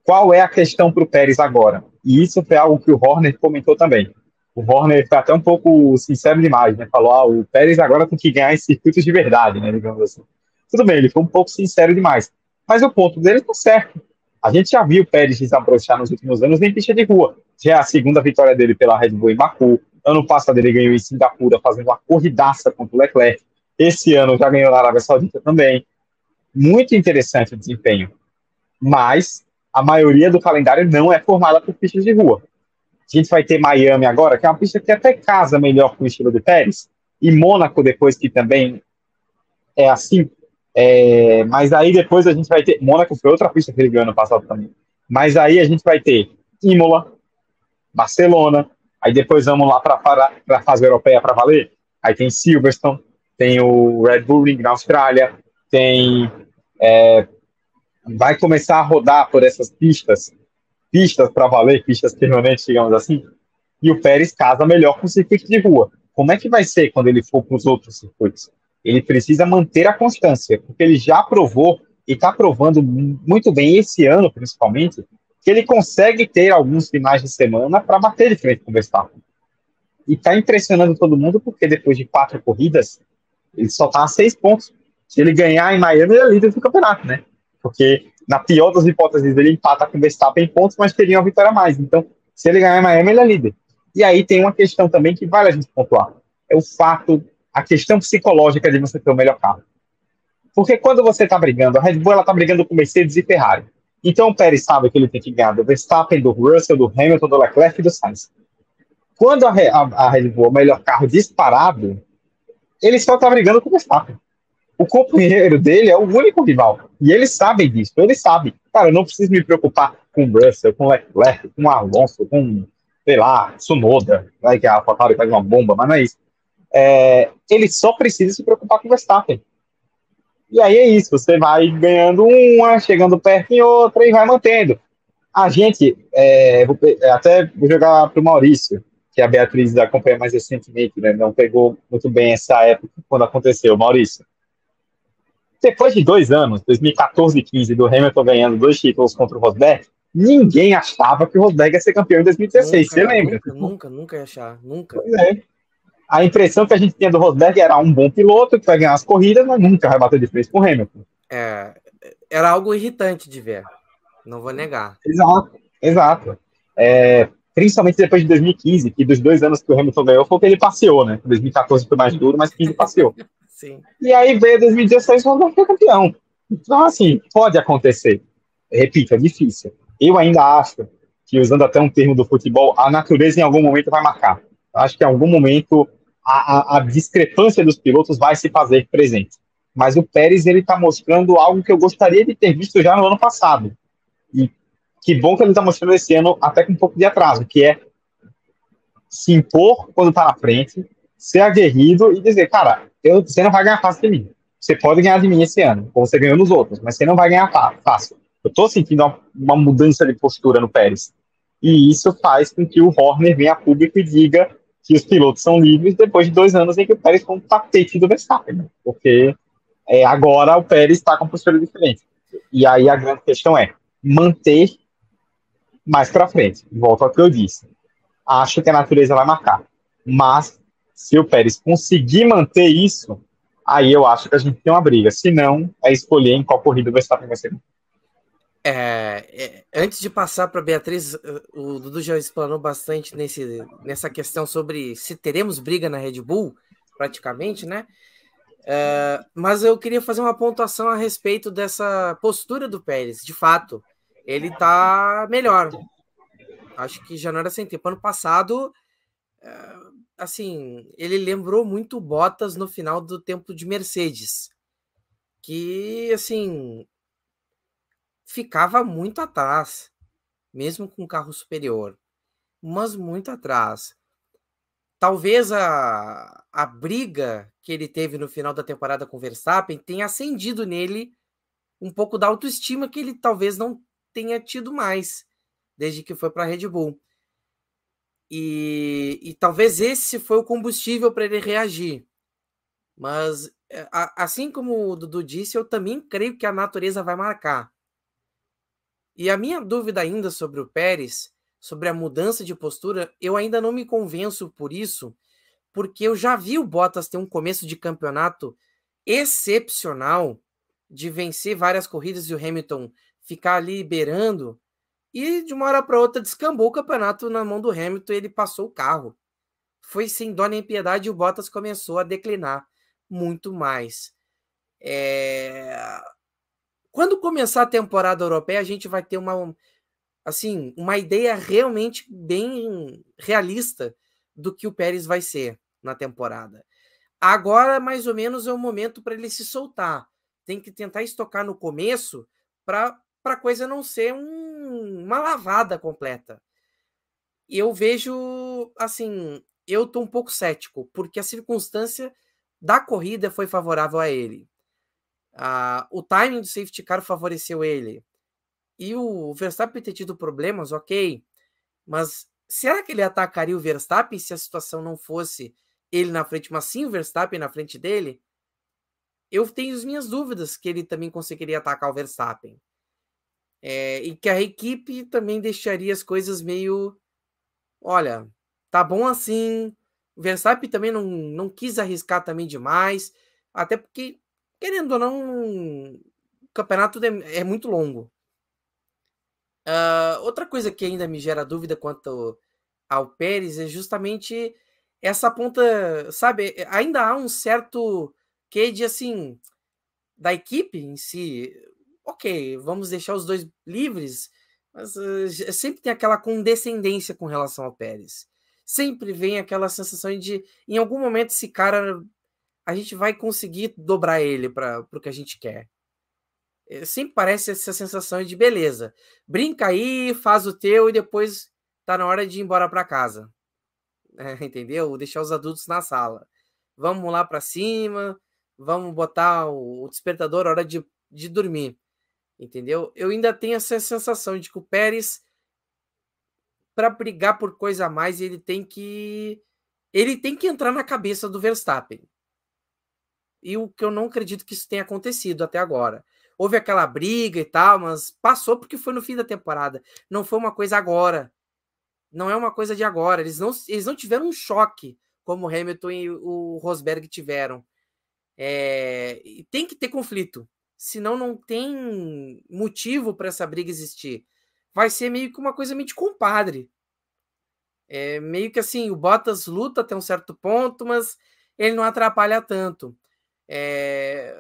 Qual é a questão para o Pérez agora? E isso foi algo que o Horner comentou também. O Horner foi até um pouco sincero demais, né? Falou, ah, o Pérez agora tem que ganhar em circuitos de verdade, né? Digamos assim. Tudo bem, ele foi um pouco sincero demais. Mas o ponto dele está certo. A gente já viu o Pérez desabrochar nos últimos anos em pista de rua. Já é a segunda vitória dele pela Red Bull em Baku. Ano passado ele ganhou em Singapura, fazendo uma corridaça contra o Leclerc. Esse ano já ganhou na Arábia Saudita também. Muito interessante o desempenho. Mas a maioria do calendário não é formada por pistas de rua. A gente vai ter Miami agora, que é uma pista que até casa melhor com o estilo de Pérez, e Mônaco depois, que também é assim, é, mas aí depois a gente vai ter. Mônaco foi outra pista que ele ganhou ano passado também. Mas aí a gente vai ter Imola, Barcelona, aí depois vamos lá para a fase europeia para valer. Aí tem Silverstone, tem o Red Bull Ring na Austrália, tem. É, vai começar a rodar por essas pistas, pistas para valer, pistas permanentes, digamos assim. E o Pérez casa melhor com o circuito de rua. como é que vai ser quando ele for para os outros circuitos? Ele precisa manter a constância, porque ele já provou e está provando muito bem esse ano, principalmente, que ele consegue ter alguns finais de semana para bater de frente com o Verstappen. E está impressionando todo mundo, porque depois de quatro corridas, ele só está a seis pontos. Se ele ganhar em Miami, ele é líder do campeonato, né? Porque, na pior das hipóteses, ele empata com o Verstappen em pontos, mas teria uma vitória a mais. Então, se ele ganhar em Miami, ele é líder. E aí tem uma questão também que vale a gente pontuar. É o fato, a questão psicológica de você ter o melhor carro. Porque quando você está brigando, a Red Bull está brigando com Mercedes e Ferrari. Então o Pérez sabe que ele tem que ganhar do Verstappen, do Russell, do Hamilton, do Leclerc e do Sainz. Quando a, a, a Red Bull é o melhor carro disparado, ele só está brigando com o Verstappen. O companheiro dele é o único rival. E eles sabem disso. Eles sabem. Cara, eu não preciso me preocupar com o Russell, com o Leclerc, com o Alonso, com, sei lá, Sunoda, vai que a AlphaTauri faz uma bomba, mas não é isso. É, ele só precisa se preocupar com o Verstappen. E aí é isso, você vai ganhando uma, chegando perto em outra e vai mantendo. A gente, é, vou, é, até vou jogar para o Maurício, que a Beatriz acompanha mais recentemente, né, não pegou muito bem essa época quando aconteceu. Maurício, depois de dois anos, 2014 e 15, do Hamilton ganhando dois títulos contra o Rosberg, ninguém achava que o Rosberg ia ser campeão em 2016, nunca, você lembra? Nunca, nunca, nunca ia achar, nunca. Pois é a impressão que a gente tinha do Rosberg era um bom piloto que vai ganhar as corridas, mas nunca vai bater de frente com o Hamilton. É, era algo irritante de ver, não vou negar. Exato, exato. É, principalmente depois de 2015, que dos dois anos que o Hamilton ganhou foi que ele passeou, né? 2014 foi mais duro, mas 15 passeou. Sim. E aí veio 2016 o Rosberg foi campeão. Então, assim, pode acontecer. Repito, é difícil. Eu ainda acho que, usando até um termo do futebol, a natureza em algum momento vai marcar acho que em algum momento a, a, discrepância dos pilotos vai se fazer presente. Mas o Pérez ele está mostrando algo que eu gostaria de ter visto já no ano passado. E que bom que ele está mostrando esse ano até com um pouco de atraso, que é se impor quando está na frente, ser aguerrido e dizer, cara, eu, você não vai ganhar fácil de mim. Você pode ganhar de mim esse ano, como você ganhou nos outros, mas você não vai ganhar fácil. Eu estou sentindo uma, uma, mudança de postura no Pérez. E isso faz com que o Horner venha a público e diga que os pilotos são livres depois de dois anos em que o Pérez foi um tapete do Verstappen, né? porque é, agora o Pérez está com postura diferente. E aí a grande questão é manter mais para frente. Volto ao que eu disse. Acho que a natureza vai marcar. Mas se o Pérez conseguir manter isso, aí eu acho que a gente tem uma briga. Se não, é escolher em qual corrida o Verstappen vai ser. É, é, antes de passar para Beatriz, o Dudu já explanou bastante nesse, nessa questão sobre se teremos briga na Red Bull, praticamente, né? É, mas eu queria fazer uma pontuação a respeito dessa postura do Pérez. De fato, ele está melhor. Acho que já não era sem tempo. Ano passado, é, assim, ele lembrou muito Bottas no final do tempo de Mercedes. Que, assim, ficava muito atrás, mesmo com carro superior, mas muito atrás. Talvez a, a briga que ele teve no final da temporada com Verstappen tenha acendido nele um pouco da autoestima que ele talvez não tenha tido mais desde que foi para a Red Bull. E, e, talvez esse foi o combustível para ele reagir. Mas, é, assim como o Dudu disse, eu também creio que a natureza vai marcar. E a minha dúvida ainda sobre o Pérez, sobre a mudança de postura, eu ainda não me convenço por isso, porque eu já vi o Bottas ter um começo de campeonato excepcional, de vencer várias corridas e o Hamilton ficar ali liberando, e de uma hora para outra descambou o campeonato na mão do Hamilton e ele passou o carro. Foi sem dó nem piedade e o Bottas começou a declinar muito mais. É... Quando começar a temporada europeia, a gente vai ter uma assim, uma ideia realmente bem realista do que o Pérez vai ser na temporada. Agora, mais ou menos, é o momento para ele se soltar. Tem que tentar estocar no começo para a coisa não ser um, uma lavada completa. Eu vejo, assim, eu estou um pouco cético, porque a circunstância da corrida foi favorável a ele. Ah, o timing do safety car favoreceu ele. E o Verstappen ter tido problemas, ok. Mas será que ele atacaria o Verstappen se a situação não fosse ele na frente, mas sim o Verstappen na frente dele, eu tenho as minhas dúvidas que ele também conseguiria atacar o Verstappen. É, e que a equipe também deixaria as coisas meio. Olha, tá bom assim. O Verstappen também não, não quis arriscar também demais. Até porque, querendo ou não, o campeonato é, é muito longo. Uh, outra coisa que ainda me gera dúvida quanto ao Pérez é justamente essa ponta, sabe? Ainda há um certo que de assim da equipe em si. Ok, vamos deixar os dois livres, mas uh, sempre tem aquela condescendência com relação ao Pérez. Sempre vem aquela sensação de, em algum momento, esse cara a gente vai conseguir dobrar ele para o que a gente quer. Eh, sempre parece essa sensação de beleza. Brinca aí, faz o teu e depois tá na hora de ir embora para casa. É, entendeu? Deixar os adultos na sala. Vamos lá para cima, vamos botar o despertador hora de, de dormir. Entendeu? Eu ainda tenho essa sensação de que o Pérez, para brigar por coisa a mais, ele tem que. Ele tem que entrar na cabeça do Verstappen. E o que eu não acredito que isso tenha acontecido até agora. Houve aquela briga e tal, mas passou porque foi no fim da temporada. Não foi uma coisa agora. Não é uma coisa de agora. Eles não, eles não tiveram um choque como o Hamilton e o Rosberg tiveram. É, tem que ter conflito. Senão não tem motivo para essa briga existir. Vai ser meio que uma coisa meio de compadre. É meio que assim, o Bottas luta até um certo ponto, mas ele não atrapalha tanto. É,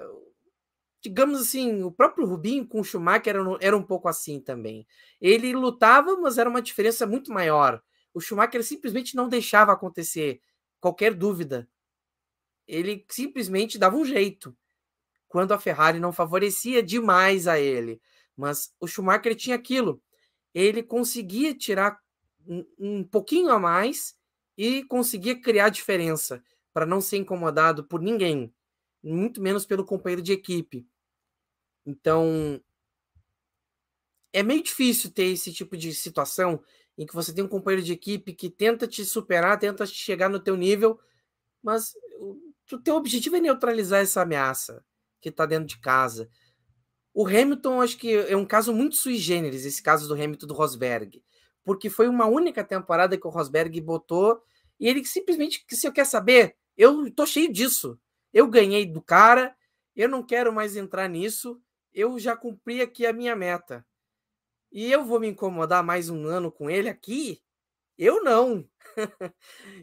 digamos assim, o próprio Rubinho com o Schumacher era, era um pouco assim também. Ele lutava, mas era uma diferença muito maior. O Schumacher simplesmente não deixava acontecer qualquer dúvida. Ele simplesmente dava um jeito quando a Ferrari não favorecia demais a ele. Mas o Schumacher tinha aquilo. Ele conseguia tirar um, um pouquinho a mais e conseguia criar diferença para não ser incomodado por ninguém muito menos pelo companheiro de equipe. Então, é meio difícil ter esse tipo de situação em que você tem um companheiro de equipe que tenta te superar, tenta chegar no teu nível, mas o teu objetivo é neutralizar essa ameaça que está dentro de casa. O Hamilton, acho que é um caso muito sui generis, esse caso do Hamilton do Rosberg, porque foi uma única temporada que o Rosberg botou e ele simplesmente, se eu quer saber, eu tô cheio disso. Eu ganhei do cara, eu não quero mais entrar nisso, eu já cumpri aqui a minha meta. E eu vou me incomodar mais um ano com ele aqui? Eu não.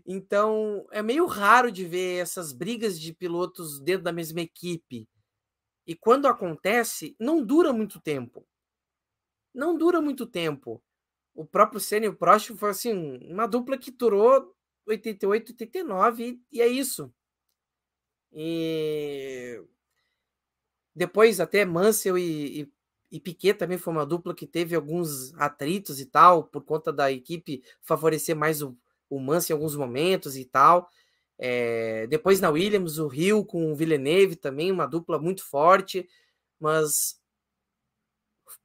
então, é meio raro de ver essas brigas de pilotos dentro da mesma equipe. E quando acontece, não dura muito tempo. Não dura muito tempo. O próprio Senna e o Prost foi assim, uma dupla que durou 88, 89 e, e é isso. E depois até Mansell e, e, e, Piquet também foi uma dupla que teve alguns atritos e tal, por conta da equipe favorecer mais o, o Mansell em alguns momentos e tal. É, depois na Williams, o Rio com o Villeneuve também, uma dupla muito forte, mas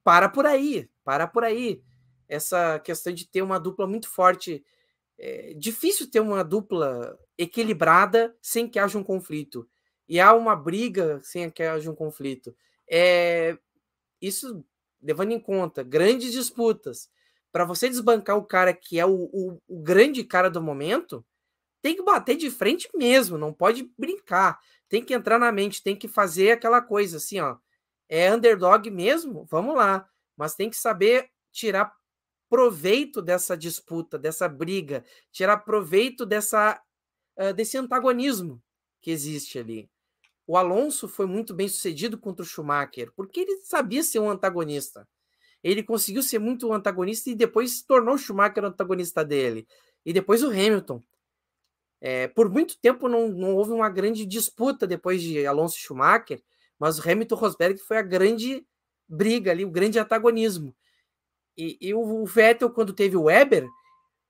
para por aí, para por aí. Essa questão de ter uma dupla muito forte é difícil ter uma dupla equilibrada sem que haja um conflito. E há uma briga sem que haja um conflito. É, isso levando em conta grandes disputas. Para você desbancar o cara que é o, o, o, grande cara do momento, tem que bater de frente mesmo, não pode brincar. Tem que entrar na mente, tem que fazer aquela coisa assim, ó. É underdog mesmo? Vamos lá. Mas tem que saber tirar proveito dessa disputa, dessa briga, tirar proveito dessa, desse antagonismo que existe ali. O Alonso foi muito bem sucedido contra o Schumacher, porque ele sabia ser um antagonista. Ele conseguiu ser muito antagonista e depois se tornou o Schumacher o antagonista dele. E depois o Hamilton. É, por muito tempo não, não houve uma grande disputa depois de Alonso e Schumacher, mas o Hamilton Rosberg foi a grande briga ali, o grande antagonismo. E, e o Vettel, quando teve o Weber,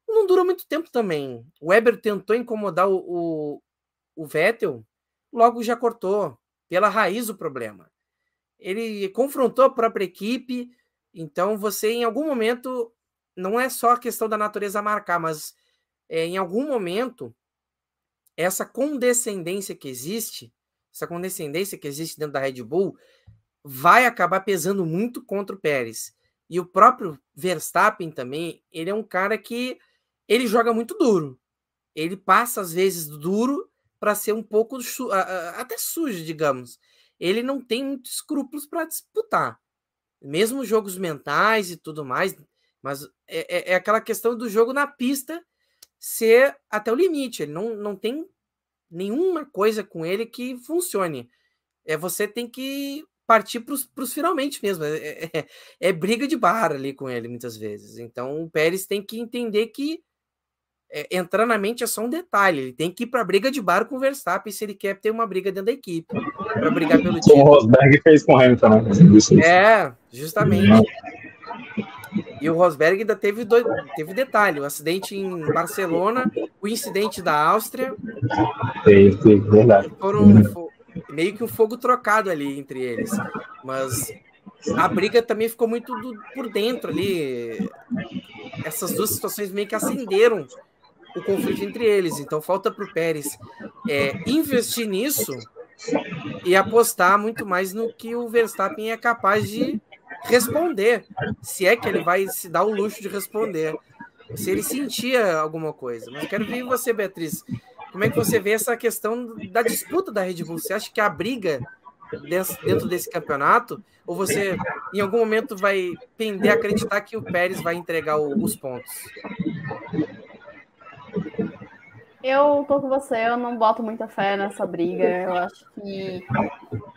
não durou muito tempo também. O Weber tentou incomodar o, o, o Vettel, logo já cortou pela raiz o problema. Ele confrontou a própria equipe, então você em algum momento não é só a questão da natureza marcar, mas é, em algum momento essa condescendência que existe, essa condescendência que existe dentro da Red Bull, vai acabar pesando muito contra o Pérez. E o próprio Verstappen também, ele é um cara que ele joga muito duro. Ele passa às vezes duro para ser um pouco su até sujo, digamos. Ele não tem muitos escrúpulos para disputar. Mesmo jogos mentais e tudo mais, mas é, é, é, aquela questão do jogo na pista ser até o limite. Ele não, não tem nenhuma coisa com ele que funcione. É você tem que partir para os finalmente mesmo. É, é, é, é, briga de bar ali com ele muitas vezes. Então o Pérez tem que entender que é, entrar na mente é só um detalhe. Ele tem que ir para a briga de bar com o Verstappen se ele quer ter uma briga dentro da equipe para brigar pelo título. Como o Rosberg fez com o Hamilton, né? É, justamente. E o Rosberg ainda teve dois, teve detalhe, o acidente em Barcelona, o incidente da Áustria. Teve, verdade. Foram, meio que um fogo trocado ali entre eles. Mas a briga também ficou muito do, por dentro ali. Essas duas situações meio que acenderam o conflito entre eles. Então falta para o Pérez é, investir nisso e apostar muito mais no que o Verstappen é capaz de responder, se é que ele vai se dar o luxo de responder, se ele sentia alguma coisa. Mas quero ver você, Beatriz. Como é que você vê essa questão da disputa da Red Bull? Você acha que a briga dentro desse campeonato? Ou você, em algum momento, vai tender a acreditar que o Pérez vai entregar os pontos? Eu tô com você, eu não boto muita fé nessa briga. Eu acho que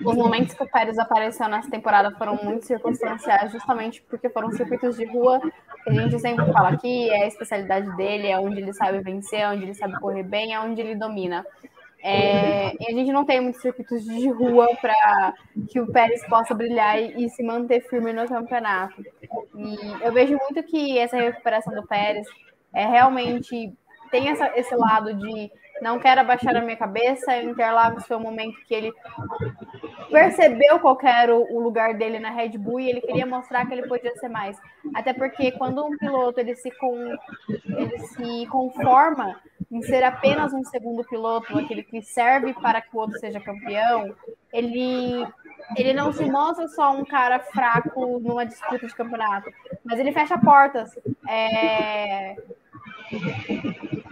os momentos que o Pérez apareceu nessa temporada foram muito circunstanciais, justamente porque foram circuitos de rua que a gente sempre fala aqui, é a especialidade dele, é onde ele sabe vencer, é onde ele sabe correr bem, é onde ele domina. É, e a gente não tem muitos circuitos de rua para que o Pérez possa brilhar e, e, se manter firme no campeonato. E eu vejo muito que essa recuperação do Pérez é realmente tem essa, esse lado de não quero abaixar a minha cabeça. Interlagos foi um momento que ele percebeu qual era o lugar dele na Red Bull e ele queria mostrar que ele podia ser mais. Até porque quando um piloto ele se, com, ele se conforma em ser apenas um segundo piloto, aquele que serve para que o outro seja campeão, ele ele não se mostra só um cara fraco numa disputa de campeonato, mas ele fecha portas. É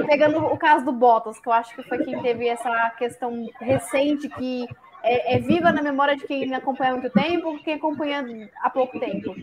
pegando o caso do Bottas, que eu acho que foi quem teve essa questão recente que é, é, viva na memória de quem acompanha há muito tempo, quem acompanha há pouco tempo.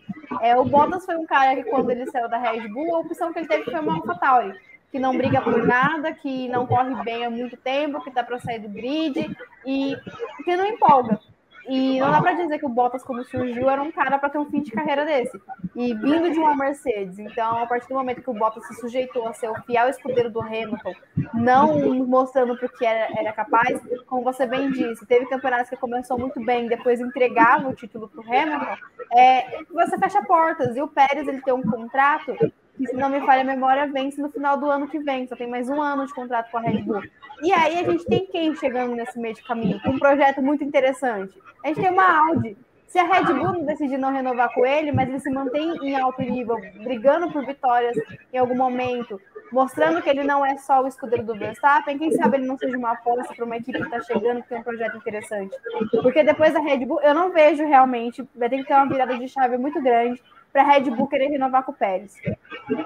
É, o Bottas foi um cara que, quando ele saiu da Red Bull, a opção que ele teve foi uma AlphaTauri, que não briga por nada, que não corre bem há muito tempo, que dá para sair do grid e que não empolga. E não dá para dizer que o Bottas, quando surgiu, era um cara para ter um fim de carreira desse. E vindo de uma Mercedes. Então, a partir do momento que o Bottas se sujeitou a ser o fiel escudeiro do Hamilton, não mostrando para o que era, era, capaz, como você bem disse, teve campeonatos que começou muito bem, depois entregava o título para o Hamilton, é, você fecha portas. E o Pérez ele tem um contrato que, se não me falha a memória, vence no final do ano que vem. Só tem mais um ano de contrato com a Red Bull. E aí a gente tem quem chegando nesse meio de caminho? Com um projeto muito interessante. A gente tem uma Audi. Se a Red Bull decidir não renovar com ele, mas ele se mantém em alto nível, brigando por vitórias em algum momento, mostrando que ele não é só o escudeiro do Verstappen, quem sabe ele não seja uma aposta para uma equipe que está chegando, que tem um projeto interessante. Porque depois da Red Bull, eu não vejo realmente, vai ter que ter uma virada de chave muito grande para a Red Bull querer renovar com o Pérez.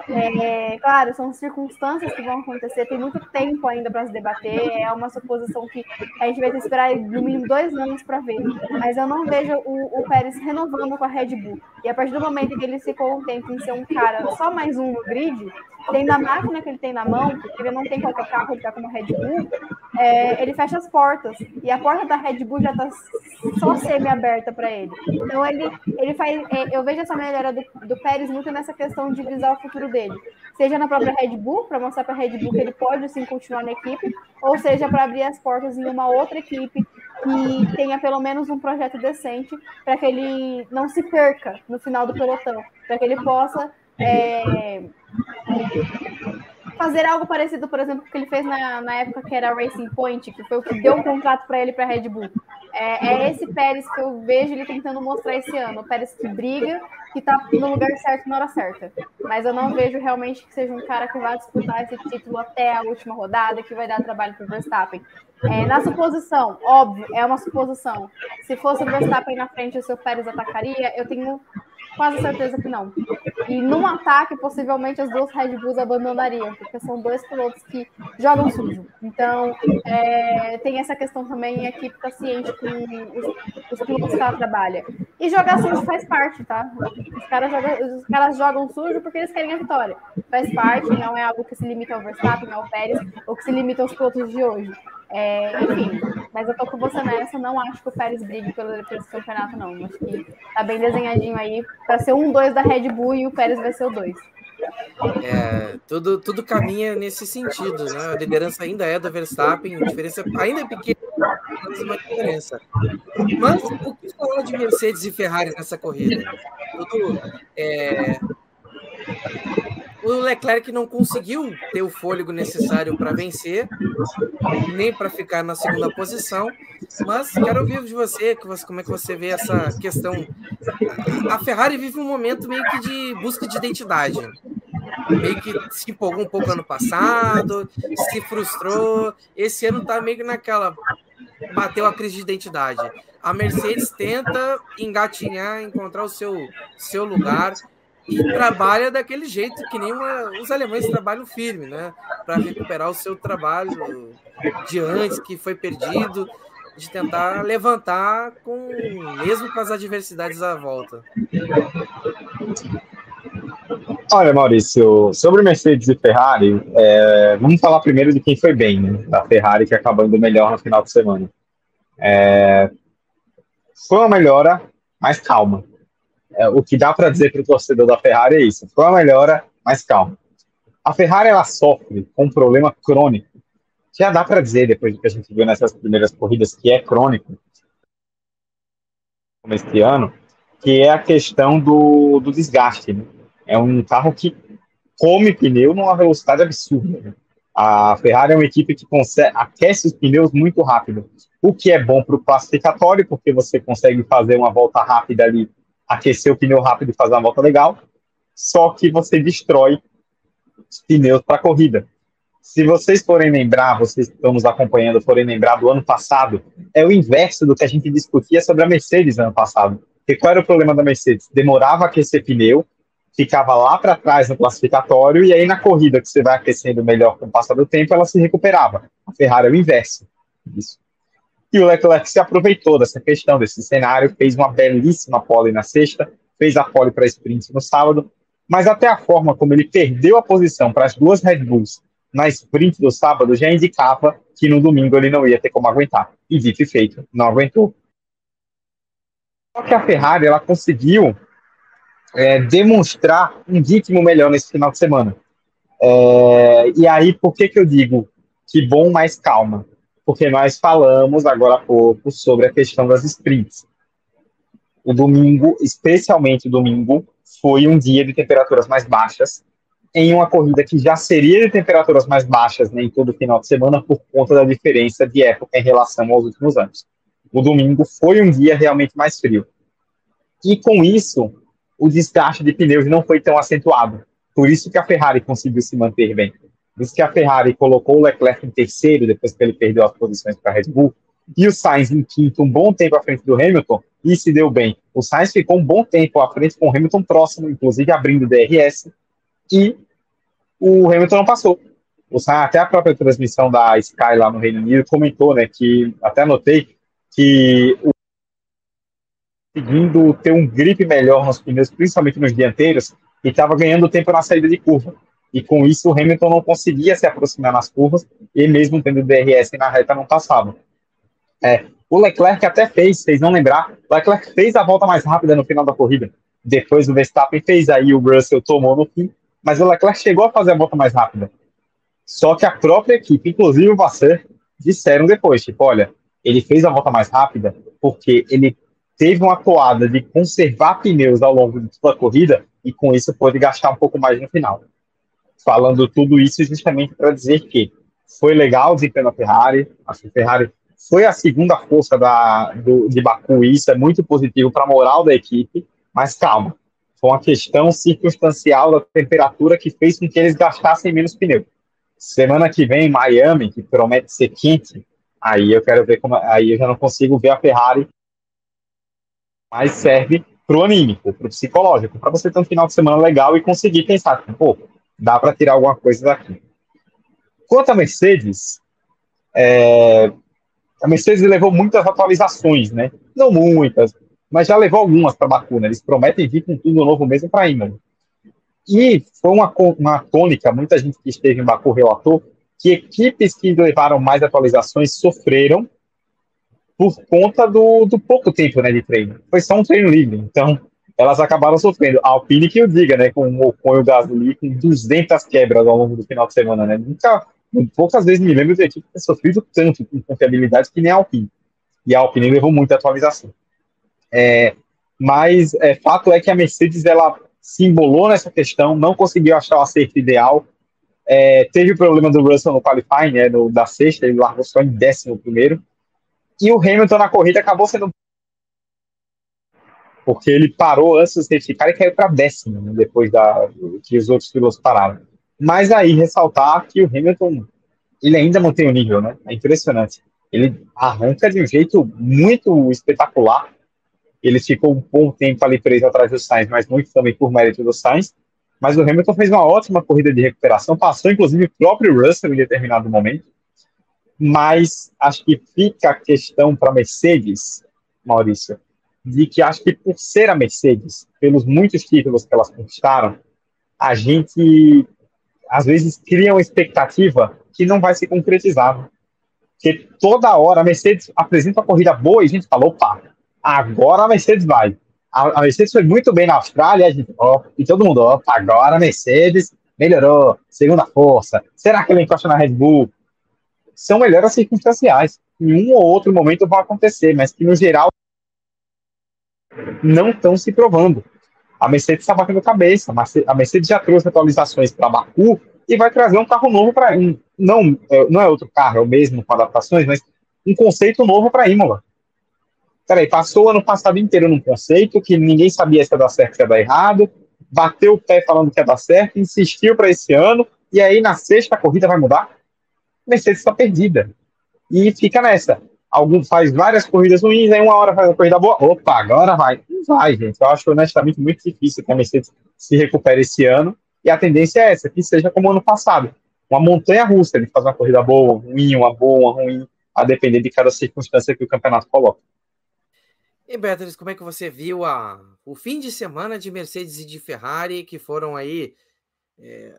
É, claro, são circunstâncias que vão acontecer, tem muito tempo ainda para se debater, é uma suposição que a gente vai ter que esperar no mínimo dois anos para ver, mas eu não vejo o, o, Pérez renovando com a Red Bull. E a partir do momento que ele se contenta em ser um cara só mais um no grid, tendo a máquina que ele tem na mão, porque ele não tem qualquer carro, ele está como Red Bull, é, ele fecha as portas. E a porta da Red Bull já está só semi-aberta para ele. Então ele, ele faz. É, eu vejo essa melhora do, do Pérez muito nessa questão de visar o futuro dele. Seja na própria Red Bull, para mostrar para a Red Bull que ele pode sim continuar na equipe, ou seja, para abrir as portas em uma outra equipe que tenha pelo menos um projeto decente para que ele não se perca no final do pelotão, para que ele possa é, fazer algo parecido, por exemplo, que ele fez na, na época que era Racing Point, que foi o que deu o um contrato para ele para Red Bull. é, é, esse Pérez que eu vejo ele tentando mostrar esse ano. O Pérez que briga, que tá no lugar certo na hora certa. Mas eu não vejo realmente que seja um cara que vai disputar esse título até a última rodada, que vai dar trabalho para o Verstappen. É, na suposição, óbvio, é uma suposição. Se fosse o Verstappen na frente o seu Pérez atacaria, eu tenho quase certeza que não. E num ataque, possivelmente as duas Red Bulls abandonariam, porque são dois pilotos que jogam sujo. Então, é, tem essa questão também, a equipe está ciente com os, os, pilotos que ela trabalha. E jogar sujo faz parte, tá? Os caras, jogam, os caras jogam sujo porque eles querem a vitória. Faz parte, não é algo que se limita ao Verstappen, ao Pérez, ou que se limita aos pilotos de hoje. É, enfim, mas eu tô com você nessa. Não acho que o Pérez brigue pelo, campeonato, não. Acho que tá bem desenhadinho aí para ser um dois da Red Bull e o Pérez vai ser o dois. É, tudo, tudo caminha nesse sentido, né? A liderança ainda é do Verstappen, a diferença ainda é pequena, mas uma diferença. Mas o que falar de Mercedes e Ferrari nessa corrida? Tudo, é, o Leclerc não conseguiu ter o fôlego necessário para vencer, nem para ficar na segunda posição. Mas quero ouvir de você, como é que você vê essa questão. A Ferrari vive um momento meio que de busca de identidade. Meio que se empolgou um pouco ano passado, se frustrou. Esse ano está meio que naquela. Bateu a crise de identidade. A Mercedes tenta engatinhar, encontrar o seu, seu lugar trabalha daquele jeito que nem uma, os alemães trabalham firme, né? Para recuperar o seu trabalho de antes que foi perdido, de tentar levantar com mesmo com as adversidades à volta. Olha, Maurício, sobre Mercedes e Ferrari, é, vamos falar primeiro de quem foi bem, né? Da Ferrari que acabou indo melhor no final de semana. É, foi uma melhora mais calma é, o que dá para dizer para o torcedor da Ferrari é isso: foi uma melhora, mas calma. A Ferrari ela sofre com um problema crônico. Já dá para dizer, depois do que a gente viu nessas primeiras corridas, que é crônico, como este ano, que é a questão do, do desgaste. Né? É um carro que come pneu numa velocidade absurda. Né? A Ferrari é uma equipe que consegue, aquece os pneus muito rápido, o que é bom para o classificatório, porque você consegue fazer uma volta rápida ali aquecer o pneu rápido e fazer uma volta legal, só que você destrói os pneus para corrida. Se vocês forem lembrar, vocês que estão nos acompanhando, forem lembrar do ano passado, é o inverso do que a gente discutia sobre a Mercedes ano passado. Porque qual era o problema da Mercedes? Demorava a aquecer pneu, ficava lá para trás no classificatório, e aí na corrida que você vai aquecendo melhor com o passar do tempo, ela se recuperava. A Ferrari é o inverso disso. E o Leclerc se aproveitou dessa questão, desse cenário, fez uma belíssima pole na sexta, fez a pole para sprint no sábado, mas até a forma como ele perdeu a posição para as duas Red Bulls na sprint do sábado já indicava que no domingo ele não ia ter como aguentar. E dito e feito, não aguentou. Só que a Ferrari ela conseguiu é, demonstrar um ritmo melhor nesse final de semana. É, e aí, por que, que eu digo que bom, mais calma? Porque nós falamos agora há pouco sobre a questão das sprints. O domingo, especialmente o domingo, foi um dia de temperaturas mais baixas, em uma corrida que já seria de temperaturas mais baixas né, todo final de semana por conta da diferença de época em relação aos últimos anos. O domingo foi um dia realmente mais frio. E com isso, o desgaste de pneus não foi tão acentuado. Por isso que a Ferrari conseguiu se manter bem. Diz que a Ferrari colocou o Leclerc em terceiro, depois que ele perdeu as posições para a Red Bull, e o Sainz em quinto, um bom tempo à frente do Hamilton, e se deu bem. O Sainz ficou um bom tempo à frente com o Hamilton próximo, inclusive abrindo o DRS, e o Hamilton não passou. O Sainz, até a própria transmissão da Sky lá no Reino Unido comentou, né, que até anotei que o conseguindo ter um grip melhor nos pneus, principalmente nos dianteiros, e estava ganhando tempo na saída de curva e com isso o Hamilton não conseguia se aproximar nas curvas e mesmo tendo DRS na reta não passava. É, o Leclerc até fez, vocês não lembrar, o Leclerc fez a volta mais rápida no final da corrida. Depois o Verstappen fez, aí o Russell tomou no fim, mas o Leclerc chegou a fazer a volta mais rápida. Só que a própria equipe, inclusive o Vasser, disseram depois, tipo, olha, ele fez a volta mais rápida porque ele teve uma toada de conservar pneus ao longo de toda a corrida e com isso pôde gastar um pouco mais no final falando tudo isso justamente para dizer que foi legal desempenho da Ferrari, a Ferrari foi a segunda força da, do, de Baku, e isso é muito positivo para a moral da equipe, mas calma, foi uma questão circunstancial da temperatura que fez com que eles gastassem menos pneu. Semana que vem, Miami, que promete ser quente, aí eu quero ver como. Aí eu já não consigo ver a Ferrari, mas serve para o anímico, para o psicológico, para você ter um final de semana legal e conseguir pensar, pô, dá para tirar alguma coisa daqui. Quanto à Mercedes, é, a Mercedes levou muitas atualizações, né? Não muitas, mas já levou algumas para Baku, né? Eles prometem vir com tudo novo mesmo para Imola. E foi uma, uma tônica, muita gente que esteve em Baku relatou, que equipes que levaram mais atualizações sofreram por conta do, do pouco tempo né, de treino. Foi só um treino livre, então elas acabaram sofrendo. A Alpine que eu diga, né, com o Ocon e o Gasly com 200 quebras ao longo do final de semana, né? Nunca, poucas vezes me lembro de ter sofrido tanto com confiabilidade que nem a Alpine. E a Alpine levou muita atualização. É, mas é, fato é que a Mercedes ela se embolou nessa questão, não conseguiu achar o acerto ideal. É, teve o problema do Russell no qualifying, né, no, da sexta, ele largou só em décimo primeiro. E o Hamilton na corrida acabou sendo. Porque ele parou antes do safety car e caiu para décimo, né, depois da, que os outros pilotos pararam. Mas aí ressaltar que o Hamilton ele ainda mantém o nível, né? É impressionante. Ele arranca de um jeito muito espetacular ele ficou um bom tempo ali preso atrás do Sainz, mas muito também por mérito do Sainz. Mas o Hamilton fez uma ótima corrida de recuperação, passou inclusive o próprio Russell em determinado momento. Mas acho que fica a questão para Mercedes, Maurício, de que acho que por ser a Mercedes, pelos muitos títulos que elas conquistaram, a gente às vezes cria uma expectativa que não vai se concretizar. Porque toda hora a Mercedes apresenta uma corrida boa e a gente fala, opa, agora a Mercedes vai. A, a Mercedes foi muito bem na Austrália, a gente, ó, e todo mundo, ó, agora a Mercedes melhorou, segunda força. Será que ele encosta na Red Bull? São melhoras circunstanciais. Em um ou outro momento vai acontecer, mas que no geral não estão se provando. A Mercedes está batendo cabeça. A Mercedes já trouxe atualizações para Baku e vai trazer um carro novo para. Não, é, não é outro carro, é o mesmo com adaptações, mas um conceito novo para Imola peraí, passou o ano passado inteiro num conceito que ninguém sabia se ia dar certo, se ia dar errado, bateu o pé falando que ia dar certo, insistiu para esse ano, e aí na sexta a corrida vai mudar? Mercedes está perdida. E fica nessa. Algum faz várias corridas ruins, aí uma hora faz uma corrida boa, opa, agora vai. Não vai, gente. Eu acho honestamente muito difícil que a Mercedes se recupere esse ano, e a tendência é essa, que seja como ano passado. Uma montanha russa, ele faz uma corrida boa, ruim, uma boa, uma ruim, a depender de cada circunstância que o campeonato coloca. E Beatriz, como é que você viu a, o fim de semana de Mercedes e de Ferrari, que foram aí é,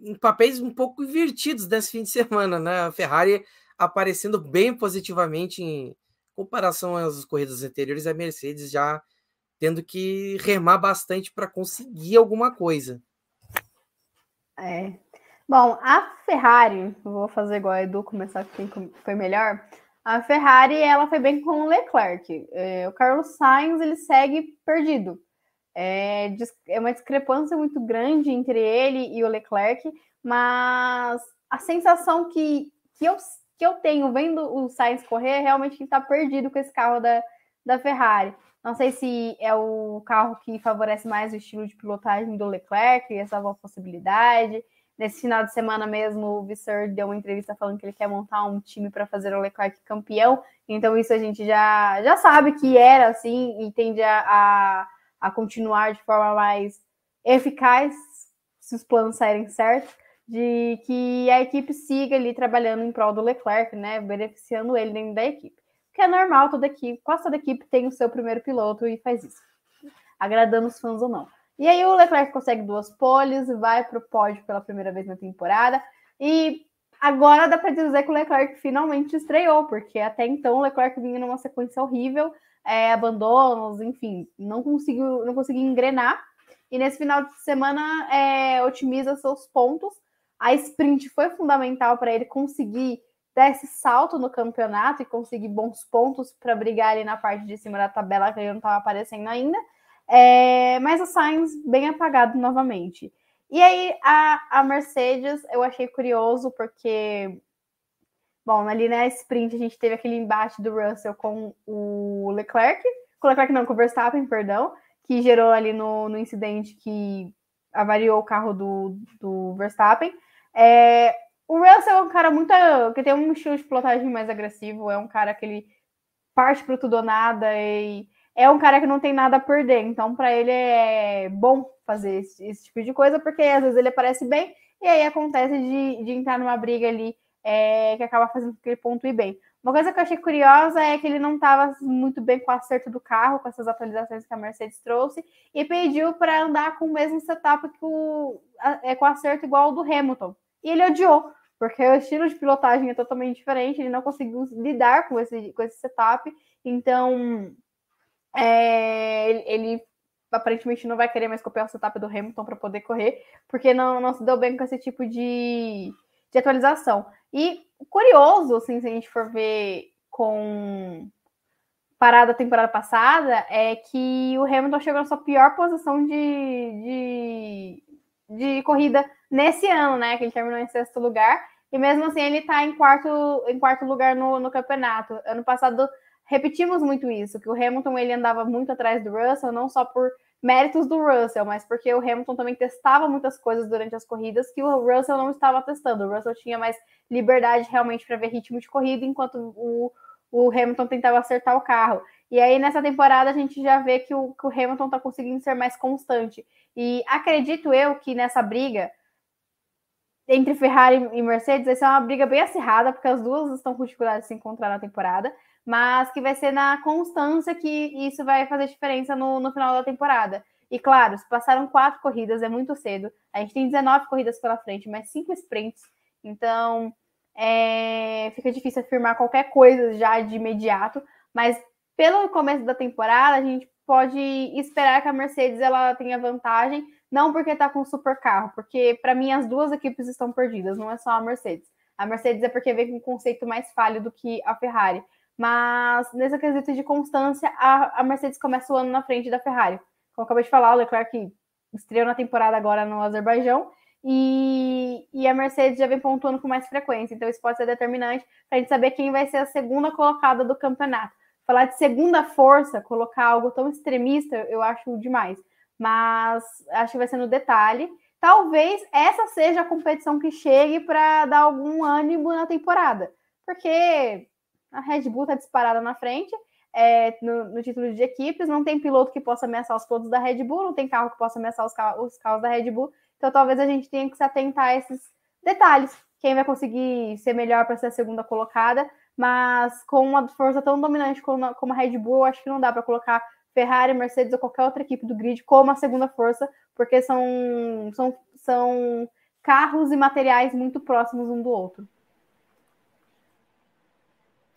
em papéis um pouco invertidos nesse fim de semana, né? A Ferrari aparecendo bem positivamente em comparação às corridas anteriores, a Mercedes já tendo que remar bastante para conseguir alguma coisa. É. Bom, a Ferrari, vou fazer igual a Edu, começar com quem foi melhor. A Ferrari, ela foi bem com o Leclerc. É, o Carlos Sainz, ele segue perdido. É, é uma discrepância muito grande entre ele e o Leclerc, mas a sensação que, que, eu, que eu tenho vendo o Sainz correr é realmente que está perdido com esse carro da, da Ferrari. Não sei se é o carro que favorece mais o estilo de pilotagem do Leclerc, essa possibilidade. Nesse final de semana mesmo, o Visser deu uma entrevista falando que ele quer montar um time para fazer o Leclerc campeão. Então, isso a gente já, já sabe que era assim e tende a, a, a continuar de forma mais eficaz, se os planos saírem certos, de que a equipe siga ali trabalhando em prol do Leclerc, né? Beneficiando ele dentro da equipe. Que é normal, toda equipe, quase toda equipe tem o seu primeiro piloto e faz isso. Agradando os fãs ou não. E aí o Leclerc consegue duas poles, vai para o pódio pela primeira vez na temporada. E agora dá para dizer que o Leclerc finalmente estreou, porque até então o Leclerc vinha numa sequência horrível, é, abandonos, enfim, não conseguiu, não conseguiu engrenar. E nesse final de semana é, otimiza seus pontos. A sprint foi fundamental para ele conseguir dar esse salto no campeonato e conseguir bons pontos para brigar ali na parte de cima da tabela que ele não estava aparecendo ainda. É, mas o Sainz bem apagado novamente. E aí a, a Mercedes eu achei curioso porque, Bom, ali na sprint a gente teve aquele embate do Russell com o Leclerc, com o Leclerc não, com o Verstappen, perdão, que gerou ali no, no incidente que avariou o carro do, do Verstappen. É, o Russell é um cara muito. que tem um estilo de pilotagem mais agressivo, é um cara que ele parte para tudo ou nada e é um cara que não tem nada a perder. Então, para ele é bom fazer esse, esse, tipo de coisa, porque às vezes ele aparece bem e aí acontece de, de entrar numa briga ali é, que acaba fazendo aquele ponto ir bem. Uma coisa que eu achei curiosa é que ele não estava muito bem com o acerto do carro, com essas atualizações que a Mercedes trouxe, e pediu para andar com o mesmo setup que o, é, com acerto igual ao do Hamilton. E ele odiou, porque o estilo de pilotagem é totalmente diferente, ele não conseguiu lidar com esse, com esse setup, então é, ele, ele, aparentemente não vai querer mais copiar o setup do Hamilton para poder correr, porque não, não se deu bem com esse tipo de, de atualização. E curioso, assim, se a gente for ver com parada da temporada passada, é que o Hamilton chegou na sua pior posição de, de, de corrida nesse ano, né? Que ele terminou em sexto lugar. E mesmo assim ele está em quarto, em quarto lugar no, no campeonato. Ano passado repetimos muito isso, que o Hamilton ele andava muito atrás do Russell, não só por méritos do Russell, mas porque o Hamilton também testava muitas coisas durante as corridas que o Russell não estava testando. O Russell tinha mais liberdade realmente para ver ritmo de corrida, enquanto o, o Hamilton tentava acertar o carro. E aí, nessa temporada, a gente já vê que o, que o Hamilton está conseguindo ser mais constante. E acredito eu que nessa briga entre Ferrari e Mercedes vai ser uma briga bem acirrada, porque as duas estão com dificuldade de se encontrar na temporada mas que vai ser na constância que isso vai fazer diferença no, no final da temporada. E claro, se passaram quatro corridas, é muito cedo. A gente tem 19 corridas pela frente, mas cinco sprints. Então, é, fica difícil afirmar qualquer coisa já de imediato. Mas pelo começo da temporada, a gente pode esperar que a Mercedes ela tenha vantagem, não porque está com super carro, porque para mim as duas equipes estão perdidas, não é só a Mercedes. A Mercedes é porque vem com um conceito mais falho do que a Ferrari. Mas nesse quesito de constância, a, a Mercedes começa o ano na frente da Ferrari. Como eu acabei de falar, o Leclerc estreou na temporada agora no Azerbaijão e, e, a Mercedes já vem pontuando com mais frequência. Então, isso pode ser determinante para a gente saber quem vai ser a segunda colocada do campeonato. Falar de segunda força, colocar algo tão extremista, eu acho demais. Mas acho que vai ser no detalhe. Talvez essa seja a competição que chegue para dar algum ânimo na temporada. Porque a Red Bull está disparada na frente é, no, no, título de equipes, não tem piloto que possa ameaçar os pilotos da Red Bull, não tem carro que possa ameaçar os, carros, os carros da Red Bull, então talvez a gente tenha que se atentar a esses detalhes. Quem vai conseguir ser melhor para ser a segunda colocada, mas com uma força tão dominante como, a Red Bull, eu acho que não dá para colocar Ferrari, Mercedes ou qualquer outra equipe do grid como a segunda força, porque são, são, são carros e materiais muito próximos um do outro.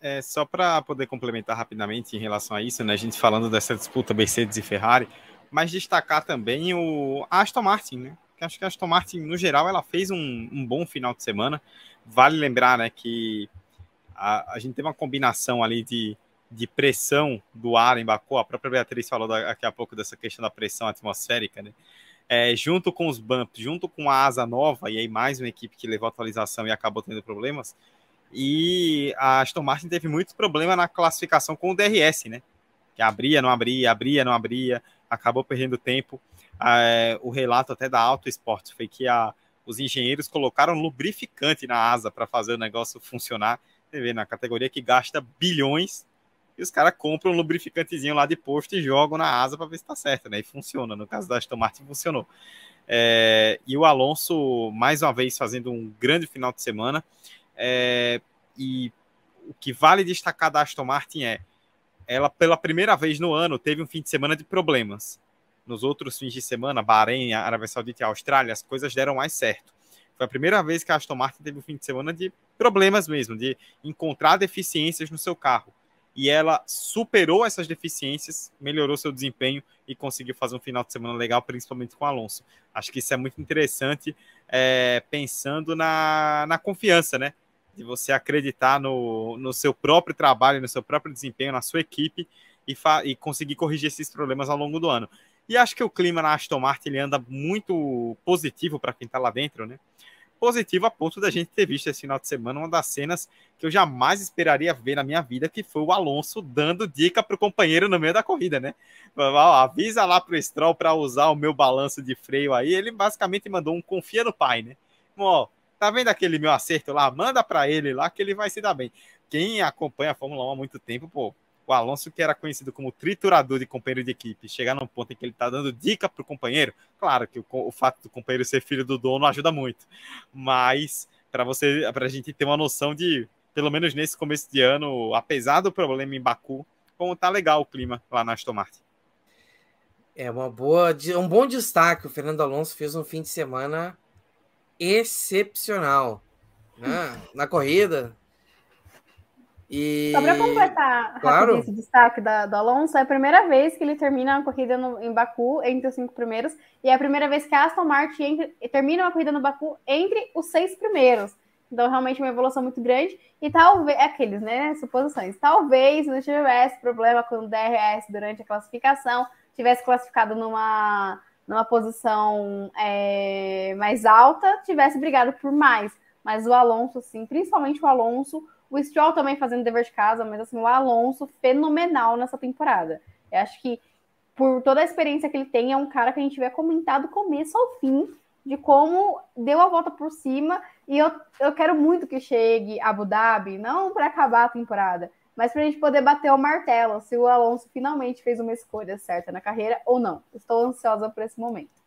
É, só para poder complementar rapidamente em relação a isso, né, a gente falando dessa disputa Mercedes e Ferrari, mas destacar também o Aston Martin, né? Que acho que a Aston Martin, no geral, ela fez um, um bom final de semana. Vale lembrar né, que a, a gente teve uma combinação ali de, de pressão do ar em Baku, a própria Beatriz falou daqui a pouco dessa questão da pressão atmosférica, né? É, junto com os bumps, junto com a asa nova, e aí mais uma equipe que levou atualização e acabou tendo problemas, e a Aston Martin teve muito problema na classificação com o DRS, né? Que abria, não abria, abria, não abria, acabou perdendo tempo. É, o relato até da Auto Sports foi que a, os engenheiros colocaram lubrificante na asa para fazer o negócio funcionar. Na categoria que gasta bilhões, e os caras compram um lubrificantezinho lá de posto e jogam na asa para ver se está certo, né? E funciona. No caso da Aston Martin, funcionou. É, e o Alonso, mais uma vez, fazendo um grande final de semana. É, e o que vale destacar da Aston Martin é ela pela primeira vez no ano teve um fim de semana de problemas. Nos outros fins de semana, Bahrein, Arábia Saudita e Austrália, as coisas deram mais certo. Foi a primeira vez que a Aston Martin teve um fim de semana de problemas mesmo, de encontrar deficiências no seu carro. E ela superou essas deficiências, melhorou seu desempenho e conseguiu fazer um final de semana legal, principalmente com o Alonso. Acho que isso é muito interessante, é, pensando na, na confiança, né? de você acreditar no, no seu próprio trabalho, no seu próprio desempenho, na sua equipe e, e conseguir corrigir esses problemas ao longo do ano. E acho que o clima na Aston Martin ele anda muito positivo para quem está lá dentro, né? positivo a ponto da gente ter visto esse final de semana uma das cenas que eu jamais esperaria ver na minha vida, que foi o Alonso dando dica para o companheiro no meio da corrida, né? Avisa lá para o Stroll para usar o meu balanço de freio aí. Ele basicamente mandou um confia no pai, né? Ó, tá vendo aquele meu acerto lá? Manda para ele lá que ele vai se dar bem. Quem acompanha a Fórmula 1 há muito tempo, pô, o Alonso, que era conhecido como triturador de companheiro de equipe, chegar num ponto em que ele está dando dica para o companheiro, claro que o, o, fato do companheiro ser filho do dono ajuda muito, mas para você, para a gente ter uma noção de, pelo menos nesse começo de ano, apesar do problema em Baku, como tá legal o clima lá na Aston Martin. É uma boa, um bom destaque. O Fernando Alonso fez um fim de semana excepcional. Né? Na corrida, e... Só para completar claro. esse destaque da, do Alonso, é a primeira vez que ele termina uma corrida no, em Baku entre os cinco primeiros, e é a primeira vez que a Aston Martin entre, termina uma corrida no Baku entre os seis primeiros. Então, realmente, uma evolução muito grande. E talvez, é aqueles, né? Suposições. Talvez não tivesse problema com o DRS durante a classificação, tivesse classificado numa, numa posição é, mais alta, tivesse brigado por mais. Mas o Alonso, sim, principalmente o Alonso, o Stroll também fazendo dever de casa, mas assim, o Alonso fenomenal nessa temporada. Eu acho que por toda a experiência que ele tem, é um cara que a gente vê comentar do começo ao fim de como deu a volta por cima. E eu, eu quero muito que chegue Abu Dhabi, não para acabar a temporada, mas para a gente poder bater o martelo se o Alonso finalmente fez uma escolha certa na carreira ou não. Estou ansiosa por esse momento.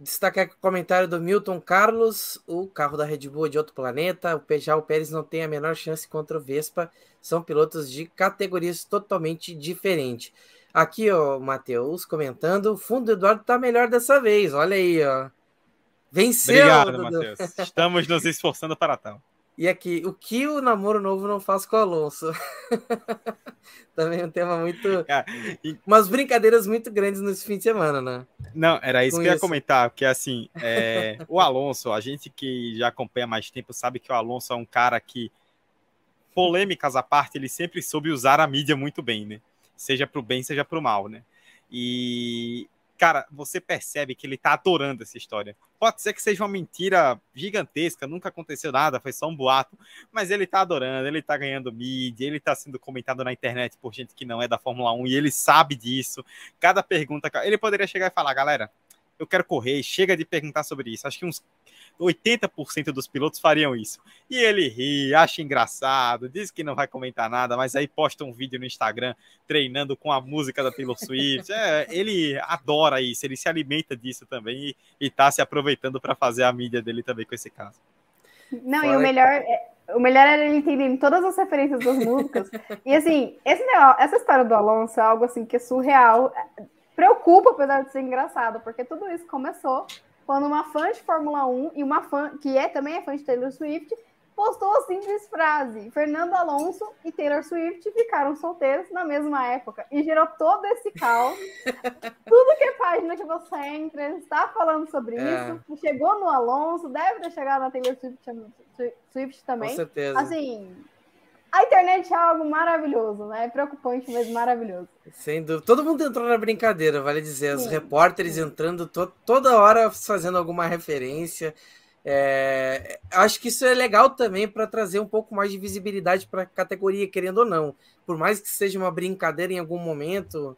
Destacar aqui o comentário do Milton Carlos: o carro da Red Bull é de outro planeta. O Pejal Pérez não tem a menor chance contra o Vespa. São pilotos de categorias totalmente diferentes. Aqui, ó, Matheus comentando: o fundo do Eduardo tá melhor dessa vez. Olha aí, ó. Venceu! Obrigado, Matheus. Estamos nos esforçando para tal. E aqui, o que o namoro novo não faz com o Alonso? Também é um tema muito. e... Umas brincadeiras muito grandes nesse fim de semana, né? Não, era isso com que eu ia comentar, porque assim, é... o Alonso, a gente que já acompanha mais tempo, sabe que o Alonso é um cara que, polêmicas à parte, ele sempre soube usar a mídia muito bem, né? Seja para o bem, seja para o mal, né? E cara, você percebe que ele tá adorando essa história. Pode ser que seja uma mentira gigantesca, nunca aconteceu nada, foi só um boato, mas ele tá adorando, ele tá ganhando mídia, ele tá sendo comentado na internet por gente que não é da Fórmula 1 e ele sabe disso. Cada pergunta, ele poderia chegar e falar, galera, eu quero correr, chega de perguntar sobre isso. Acho que uns 80% dos pilotos fariam isso. E ele ri, acha engraçado, diz que não vai comentar nada, mas aí posta um vídeo no Instagram treinando com a música da Taylor Swift. É, ele adora isso, ele se alimenta disso também e, está se aproveitando para fazer a mídia dele também com esse caso. Não, Fala e o melhor, é, o melhor era ele entender todas as referências das músicas. e assim, esse essa história do Alonso é algo assim que é surreal. Preocupa, apesar de ser engraçado, porque tudo isso começou quando uma fã de Fórmula 1 e uma fã que é também é fã de Taylor Swift postou a simples frase: Fernando Alonso e Taylor Swift ficaram solteiros na mesma época e gerou todo esse caos. Tudo que é página que você entra está falando sobre é. isso. Chegou no Alonso, deve ter chegado na Taylor Swift, Swift também. Com certeza. Assim, a internet é algo maravilhoso, né? É preocupante, mas maravilhoso. Sem dúvida. Todo mundo entrou na brincadeira, vale dizer. Os sim, repórteres sim. entrando to toda hora fazendo alguma referência. É... Acho que isso é legal também para trazer um pouco mais de visibilidade para a categoria, querendo ou não. Por mais que seja uma brincadeira em algum momento,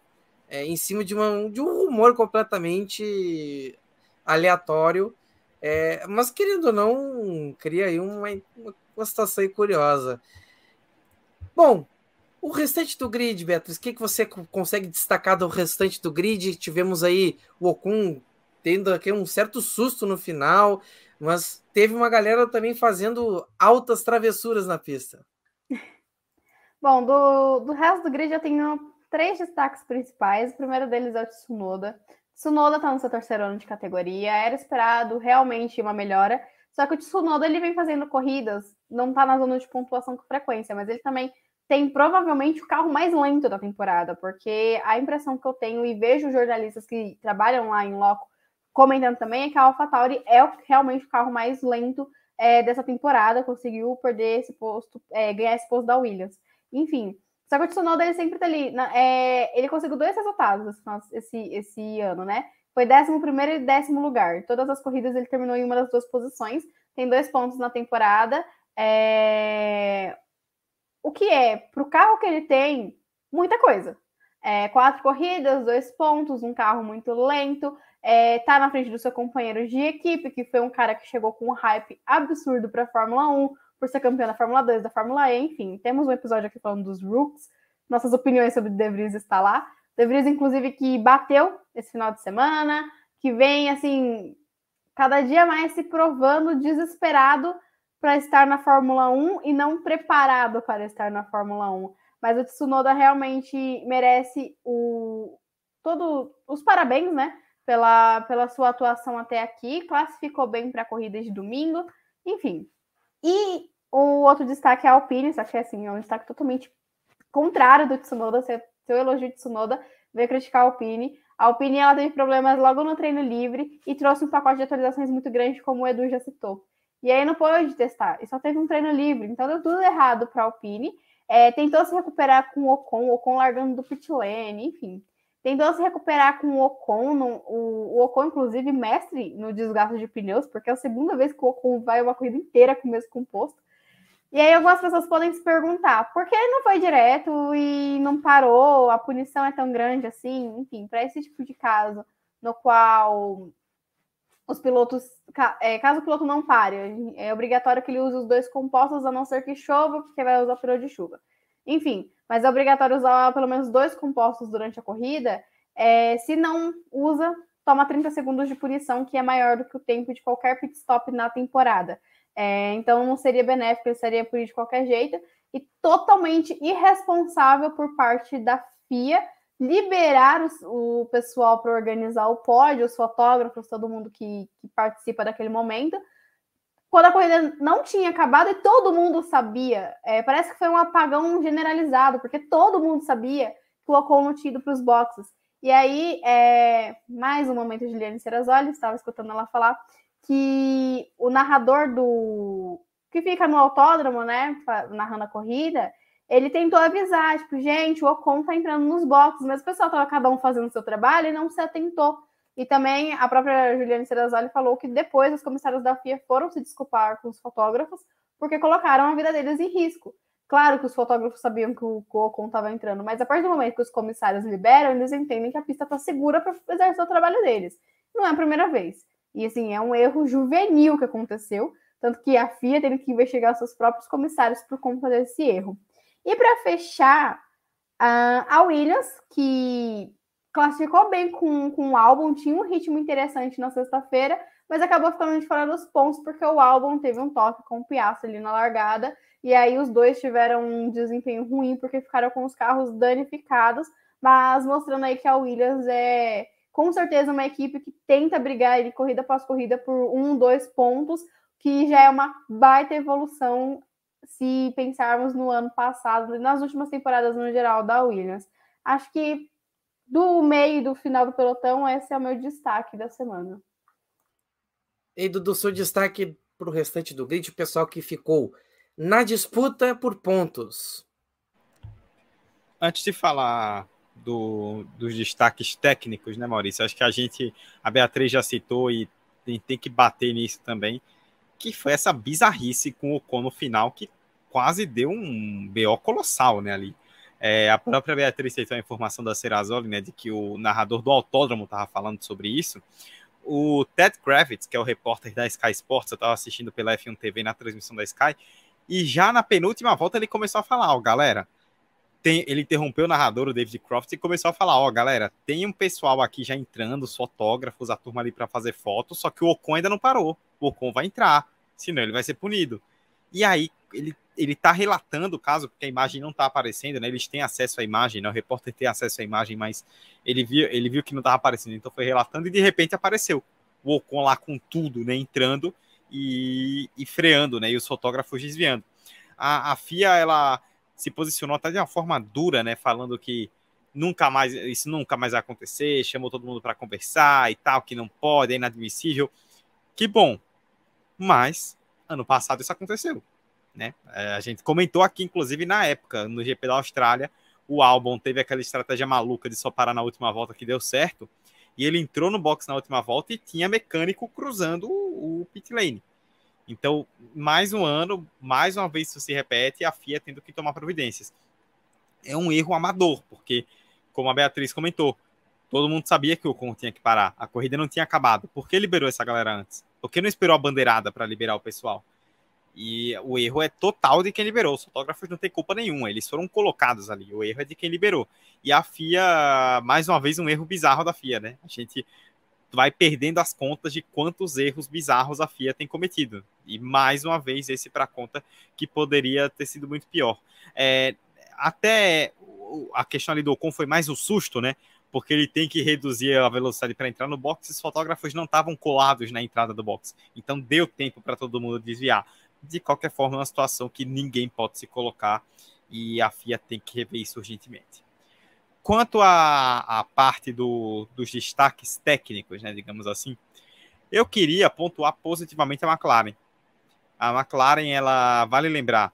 é, em cima de, uma, de um rumor completamente aleatório. É, mas querendo ou não, cria aí uma, uma situação curiosa. Bom, o restante do grid, Beatriz, o que, que você consegue destacar do restante do grid? Tivemos aí o Ocon tendo aqui um certo susto no final, mas teve uma galera também fazendo altas travessuras na pista. Bom, do, do resto do grid eu tenho três destaques principais. O primeiro deles é o Tsunoda. Tsunoda está no seu terceiro ano de categoria, era esperado realmente uma melhora. Só que o Tsunoda ele vem fazendo corridas, não está na zona de pontuação com frequência, mas ele também tem provavelmente o carro mais lento da temporada, porque a impressão que eu tenho e vejo jornalistas que trabalham lá em loco comentando também é que a AlphaTauri é realmente o carro mais lento é, dessa temporada, conseguiu perder esse posto, é, ganhar esse posto da Williams. Enfim, só que o Tsunoda ele sempre tá ali, é, ele conseguiu dois resultados esse, esse, esse ano, né? Foi 11 e décimo lugar. Todas as corridas ele terminou em uma das duas posições. Tem dois pontos na temporada. É... O que é, para o carro que ele tem, muita coisa. É, quatro corridas, dois pontos, um carro muito lento. É, tá na frente do seu companheiro de equipe, que foi um cara que chegou com um hype absurdo para a Fórmula 1, por ser campeão da Fórmula 2, da Fórmula E, enfim. Temos um episódio aqui falando dos Rooks. Nossas opiniões sobre De Vries está lá. De Vries, inclusive, que bateu esse final de semana, que vem, assim, cada dia mais se provando desesperado para estar na Fórmula 1 e não preparado para estar na Fórmula 1. Mas o Tsunoda realmente merece o todo os parabéns, né? Pela, pela sua atuação até aqui, classificou bem para a corrida de domingo, enfim. E o outro destaque é a Alpine, só que assim, é um destaque totalmente contrário do Tsunoda, seu, seu elogio de Tsunoda, veio criticar a Alpine. A Alpine ela teve problemas logo no treino livre e trouxe um pacote de atualizações muito grande, como o Edu já citou. E aí não pôde testar, e só teve um treino livre, então deu tudo errado para a Alpine. É, tentou se recuperar com o Ocon, o Ocon largando do pit lane, enfim. Tentou se recuperar com o Ocon, no, o, o, Ocon, inclusive, mestre no desgaste de pneus, porque é a segunda vez que o Ocon vai uma corrida inteira com o mesmo composto. E aí algumas pessoas podem se perguntar, por que não foi direto e não parou? A punição é tão grande assim? Enfim, para esse tipo de caso, no qual os pilotos, é, caso o piloto não pare, é obrigatório que ele use os dois compostos, a não ser que chova, porque vai usar o pneu de chuva. Enfim, mas é obrigatório usar pelo menos dois compostos durante a corrida. É, se não usa, toma 30 segundos de punição, que é maior do que o tempo de qualquer pit stop na temporada. É, então não seria benéfico, ele seria punido de qualquer jeito, e totalmente irresponsável por parte da FIA liberar o, o pessoal para organizar o pódio, os fotógrafos, todo mundo que, que, participa daquele momento, quando a corrida não tinha acabado e todo mundo sabia. É, parece que foi um apagão generalizado, porque todo mundo sabia que o Ocon não tinha ido para os boxes. E aí, é, mais um momento de Liane Serrazoli, estava escutando ela falar que o narrador do que fica no autódromo, né, narrando a corrida, ele tentou avisar, tipo, gente, o Ocon tá entrando nos boxes, mas o pessoal tava cada um fazendo o seu trabalho e não se atentou. E também a própria Juliane Serrazoli falou que depois os comissários da FIA foram se desculpar com os fotógrafos porque colocaram a vida deles em risco. Claro que os fotógrafos sabiam que o Ocon estava entrando, mas a partir do momento que os comissários liberam, eles entendem que a pista está segura para exercer o trabalho deles. Não é a primeira vez. E assim, é um erro juvenil que aconteceu, tanto que a FIA teve que investigar seus próprios comissários por conta desse erro. E para fechar, a Williams, que classificou bem com, com o álbum, tinha um ritmo interessante na sexta-feira, mas acabou ficando de fora dos pontos porque o álbum teve um toque com o Piastri ali na largada, e aí os dois tiveram um desempenho ruim porque ficaram com os carros danificados, mas mostrando aí que a Williams é com certeza uma equipe que tenta brigar ali, corrida após corrida por um, dois pontos, que já é uma baita evolução se pensarmos no ano passado, nas últimas temporadas no geral da Williams. Acho que do meio e do final do pelotão, esse é o meu destaque da semana. E do, do seu destaque para o restante do grid, o pessoal que ficou na disputa por pontos. Antes de falar do, dos destaques técnicos, né, Maurício? Acho que a gente, a Beatriz já citou e tem, tem que bater nisso também que foi essa bizarrice com o Ocon no final, que quase deu um BO colossal, né, ali. É, a própria Beatriz citou a informação da Serrazoli, né, de que o narrador do autódromo estava falando sobre isso. O Ted Kravitz, que é o repórter da Sky Sports, eu estava assistindo pela F1 TV na transmissão da Sky, e já na penúltima volta ele começou a falar, ó, galera, tem, ele interrompeu o narrador, o David Croft, e começou a falar, ó, galera, tem um pessoal aqui já entrando, os fotógrafos, a turma ali para fazer fotos, só que o Ocon ainda não parou, o Ocon vai entrar senão ele vai ser punido. E aí ele, ele tá relatando o caso, porque a imagem não tá aparecendo, né? Eles têm acesso à imagem, né? O repórter tem acesso à imagem, mas ele viu, ele viu que não tava aparecendo, então foi relatando e de repente apareceu. O Ocon lá com tudo, né? Entrando e, e freando, né? E os fotógrafos desviando. A, a FIA, ela se posicionou até de uma forma dura, né? Falando que nunca mais, isso nunca mais vai acontecer, chamou todo mundo para conversar e tal, que não pode, é inadmissível. Que bom, mas ano passado isso aconteceu. Né? É, a gente comentou aqui, inclusive, na época, no GP da Austrália, o álbum teve aquela estratégia maluca de só parar na última volta que deu certo. E ele entrou no box na última volta e tinha mecânico cruzando o, o pit lane. Então, mais um ano, mais uma vez isso se repete, a FIA tendo que tomar providências. É um erro amador, porque, como a Beatriz comentou, todo mundo sabia que o Ocon tinha que parar. A corrida não tinha acabado. Por que liberou essa galera antes? Por que não esperou a bandeirada para liberar o pessoal? E o erro é total de quem liberou. Os fotógrafos não têm culpa nenhuma. Eles foram colocados ali. O erro é de quem liberou. E a FIA, mais uma vez, um erro bizarro da FIA, né? A gente vai perdendo as contas de quantos erros bizarros a FIA tem cometido. E mais uma vez, esse para conta que poderia ter sido muito pior. É, até a questão ali do Ocon foi mais o susto, né? Porque ele tem que reduzir a velocidade para entrar no box. Os fotógrafos não estavam colados na entrada do box. Então deu tempo para todo mundo desviar de qualquer forma, é uma situação que ninguém pode se colocar e a FIA tem que rever isso urgentemente. Quanto à, parte do, dos destaques técnicos, né, digamos assim, eu queria pontuar positivamente a McLaren. A McLaren, ela vale lembrar,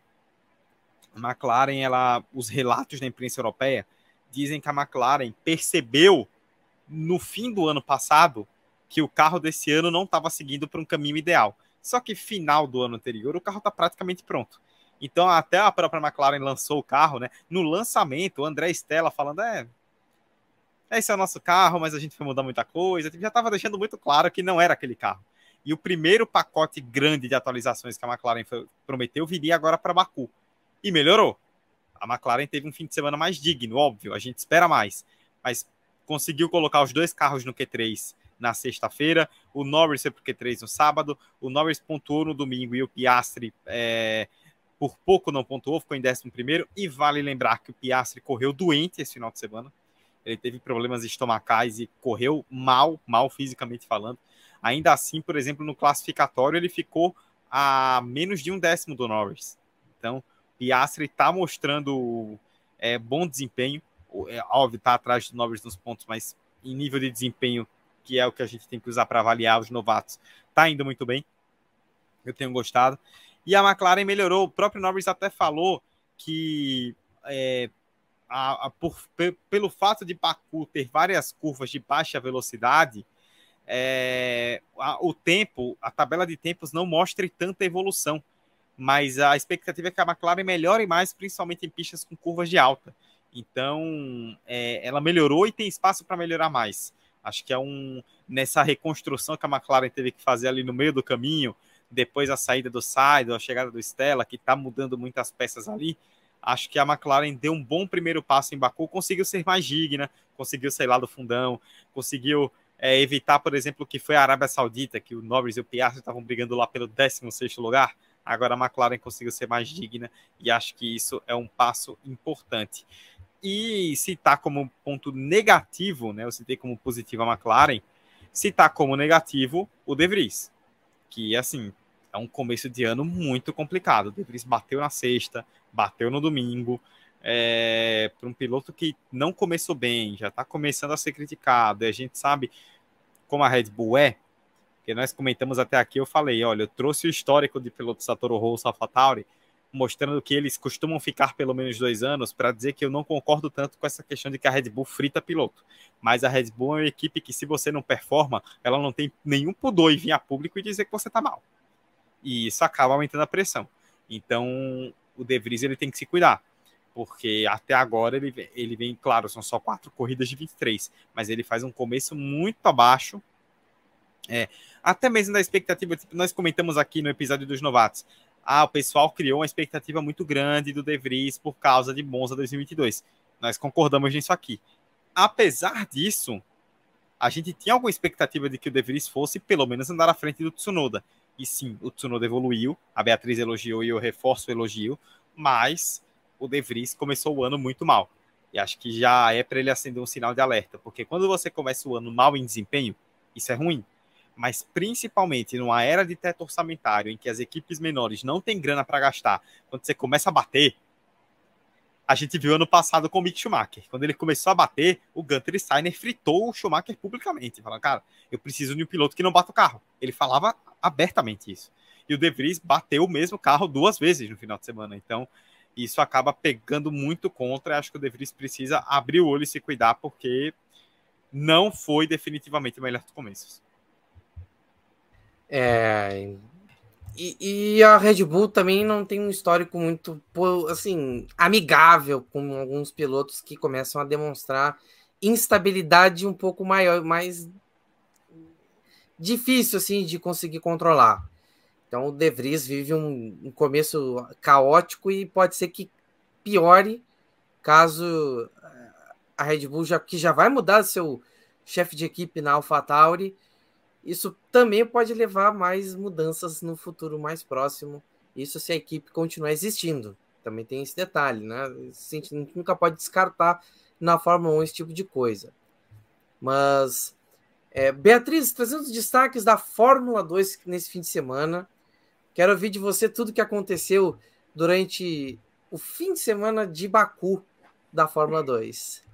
a McLaren, ela, os relatos da imprensa europeia dizem que a McLaren percebeu no fim do ano passado que o carro desse ano não estava seguindo para um caminho ideal. Só que final do ano anterior, o carro está praticamente pronto. Então, até a própria McLaren lançou o carro, né? No lançamento, o André Stella falando: é, esse é o nosso carro, mas a gente foi mudar muita coisa. Já estava deixando muito claro que não era aquele carro. E o primeiro pacote grande de atualizações que a McLaren foi, prometeu viria agora para Baku. E melhorou. A McLaren teve um fim de semana mais digno, óbvio, a gente espera mais. Mas conseguiu colocar os dois carros no Q3 na sexta-feira, o Norris foi para o Q3 no sábado, o Norris pontuou no domingo e o Piastri é, por pouco não pontuou, ficou em 11 primeiro, e vale lembrar que o Piastri correu doente esse final de semana, ele teve problemas estomacais e correu mal, mal fisicamente falando, ainda assim, por exemplo, no classificatório ele ficou a menos de um décimo do Norris, então Piastri está mostrando é, bom desempenho, é, óbvio, está atrás do Norris nos pontos, mas em nível de desempenho que é o que a gente tem que usar para avaliar os novatos, está indo muito bem. Eu tenho gostado. E a McLaren melhorou. O próprio Norris até falou que é, a, a, por, pelo fato de Baku ter várias curvas de baixa velocidade, é, a, o tempo, a tabela de tempos não mostre tanta evolução. Mas a expectativa é que a McLaren melhore mais, principalmente em pistas com curvas de alta. Então, é, ela melhorou e tem espaço para melhorar mais. Acho que é um nessa reconstrução que a McLaren teve que fazer ali no meio do caminho, depois a saída do Saido, a chegada do Stella, que está mudando muitas peças ali. Acho que a McLaren deu um bom primeiro passo em Baku, conseguiu ser mais digna, conseguiu sair lá do fundão, conseguiu é, evitar, por exemplo, que foi a Arábia Saudita, que o Norris e o Piastri estavam brigando lá pelo 16 lugar. Agora a McLaren conseguiu ser mais digna e acho que isso é um passo importante. E citar como ponto negativo, né? Eu citei como positivo a McLaren, citar como negativo o De Vries, que assim é um começo de ano muito complicado. O De Vries bateu na sexta, bateu no domingo. É, para um piloto que não começou bem, já está começando a ser criticado, e a gente sabe como a Red Bull é, que nós comentamos até aqui, eu falei, olha, eu trouxe o histórico de pilotos da Toro Rosso, AlphaTauri, mostrando que eles costumam ficar pelo menos dois anos, para dizer que eu não concordo tanto com essa questão de que a Red Bull frita piloto. Mas a Red Bull é uma equipe que, se você não performa, ela não tem nenhum pudor em vir a público e dizer que você está mal. E isso acaba aumentando a pressão. Então, o De Vries ele tem que se cuidar. Porque até agora ele, ele vem, claro, são só quatro corridas de 23, mas ele faz um começo muito abaixo. É, até mesmo da expectativa, tipo, nós comentamos aqui no episódio dos novatos ah, o pessoal criou uma expectativa muito grande do De Vries por causa de Monza 2022. Nós concordamos nisso aqui. Apesar disso, a gente tinha alguma expectativa de que o De Vries fosse pelo menos andar à frente do Tsunoda. E sim, o Tsunoda evoluiu, a Beatriz elogiou e eu reforço o elogio, mas o De Vries começou o ano muito mal. E acho que já é para ele acender um sinal de alerta, porque quando você começa o ano mal em desempenho, isso é ruim mas principalmente numa era de teto orçamentário em que as equipes menores não têm grana para gastar, quando você começa a bater, a gente viu ano passado com o Mick Schumacher. Quando ele começou a bater, o Gunter Steiner fritou o Schumacher publicamente, falando, cara, eu preciso de um piloto que não bata o carro. Ele falava abertamente isso. E o De Vries bateu o mesmo carro duas vezes no final de semana. Então, isso acaba pegando muito contra. Acho que o De Vries precisa abrir o olho e se cuidar, porque não foi definitivamente o melhor dos começos. É, e, e, a Red Bull também não tem um histórico muito assim amigável com alguns pilotos que começam a demonstrar instabilidade um pouco maior, mais difícil assim de conseguir controlar. Então o De Vries vive um, um começo caótico e pode ser que piore caso eh, a Red Bull já que já vai mudar seu chefe de equipe na AlphaTauri, isso também pode levar mais mudanças no futuro mais próximo. Isso se a equipe continuar existindo. Também tem esse detalhe, né? A gente nunca pode descartar na Fórmula 1 esse tipo de coisa. Mas, é, Beatriz, trazendo os destaques da Fórmula 2 nesse fim de semana. Quero ouvir de você tudo que aconteceu durante o fim de semana de Baku da Fórmula 2.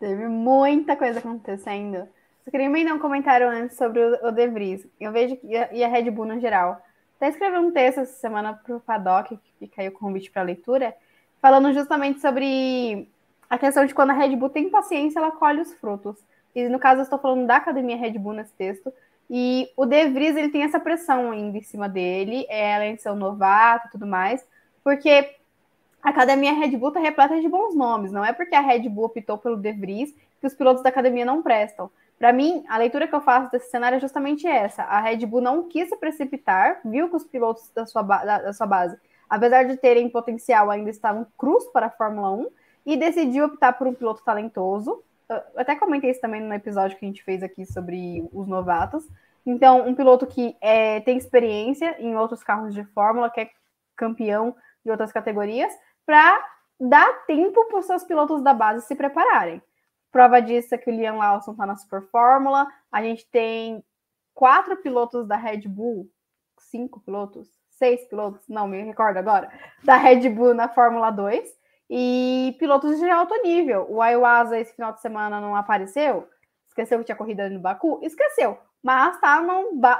Teve muita coisa acontecendo. Queria emendar um comentário antes sobre o De Vries. Eu vejo que, e a Red Bull no geral. Até escrevi um texto essa semana para o Paddock, que caiu o convite para leitura, falando justamente sobre a questão de quando a Red Bull tem paciência, ela colhe os frutos. E no caso, eu estou falando da academia Red Bull nesse texto. E o De Vries, ele tem essa pressão ainda em cima dele, é, além de ser um novato e tudo mais, porque a academia Red Bull está repleta de bons nomes. Não é porque a Red Bull optou pelo De Vries que os pilotos da academia não prestam. Para mim, a leitura que eu faço desse cenário é justamente essa. A Red Bull não quis se precipitar, viu que os pilotos da sua, da, da sua base, apesar de terem potencial, ainda estavam cruz para a Fórmula 1 e decidiu optar por um piloto talentoso. Eu até comentei isso também no episódio que a gente fez aqui sobre os novatos. Então, um piloto que é, tem experiência em outros carros de Fórmula, que é campeão de outras categorias, para dar tempo para os seus pilotos da base se prepararem. Prova disso é que o Liam Lawson está na Super Fórmula. A gente tem quatro pilotos da Red Bull, cinco pilotos, seis pilotos, não me recordo agora, da Red Bull na Fórmula 2 e pilotos de alto nível. O Ayuasa esse final de semana não apareceu, esqueceu que tinha corrida no Baku, esqueceu, mas está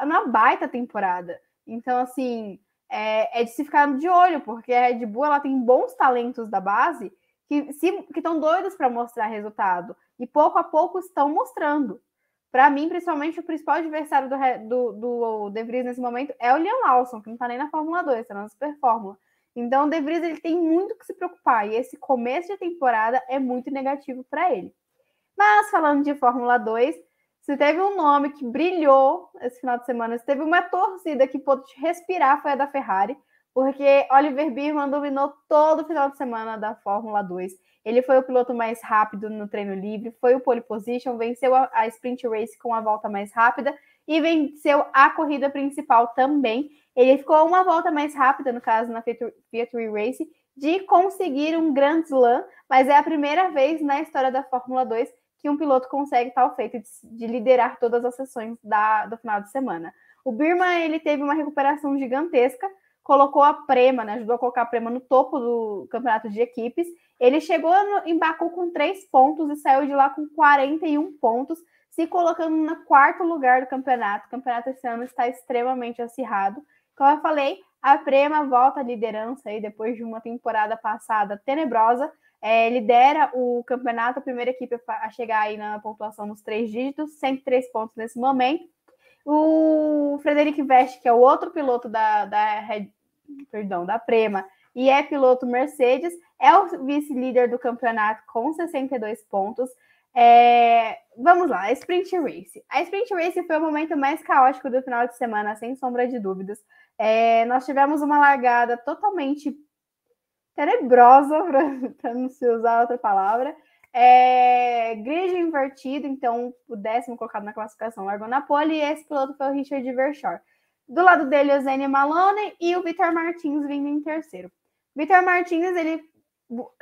na baita temporada. Então, assim, é, é, de se ficar de olho, porque a Red Bull ela tem bons talentos da base que estão doidos para mostrar resultado e pouco a pouco estão mostrando. Para mim, principalmente, o principal adversário do, do, do De Vries nesse momento é o Liam Lawson, que não está nem na Fórmula 2, está na Super Fórmula. Então, o De Vries ele tem muito que se preocupar e esse começo de temporada é muito negativo para ele. Mas, falando de Fórmula 2, se teve um nome que brilhou esse final de semana, se teve uma torcida que pôde respirar, foi a da Ferrari porque Oliver Birman dominou todo o final de semana da Fórmula 2. Ele foi o piloto mais rápido no treino livre, foi o pole position, venceu a, sprint race com a volta mais rápida e venceu a corrida principal também. Ele ficou uma volta mais rápida, no caso, na Fiat Race, de conseguir um Grand Slam, mas é a primeira vez na história da Fórmula 2 que um piloto consegue tal feito de, de liderar todas as sessões da, do final de semana. O Birman ele teve uma recuperação gigantesca, colocou a Prema, né, ajudou a colocar a Prema no topo do campeonato de equipes. Ele chegou no, em Baku com três pontos e saiu de lá com 41 pontos, se colocando no quarto lugar do campeonato. O campeonato esse ano está extremamente acirrado. Como eu falei, a Prema volta à liderança aí depois de uma temporada passada tenebrosa. É, lidera o campeonato, a primeira equipe a chegar aí na pontuação nos três dígitos, 103 pontos nesse momento. O Frederic Veste, que é o outro piloto da, da Red, perdão, da Prema e é piloto Mercedes, é o vice-líder do campeonato com 62 pontos. É, vamos lá, a Sprint Race. A Sprint Race foi o momento mais caótico do final de semana, sem sombra de dúvidas. É, nós tivemos uma largada totalmente tenebrosa, para não se usar outra palavra. É, grid invertido, então o décimo colocado na classificação largou na pole, e esse piloto foi o Richard Verschoor. Do lado dele, o Zene Malone e o Vitor Martins vindo em terceiro. Vitor Martins, ele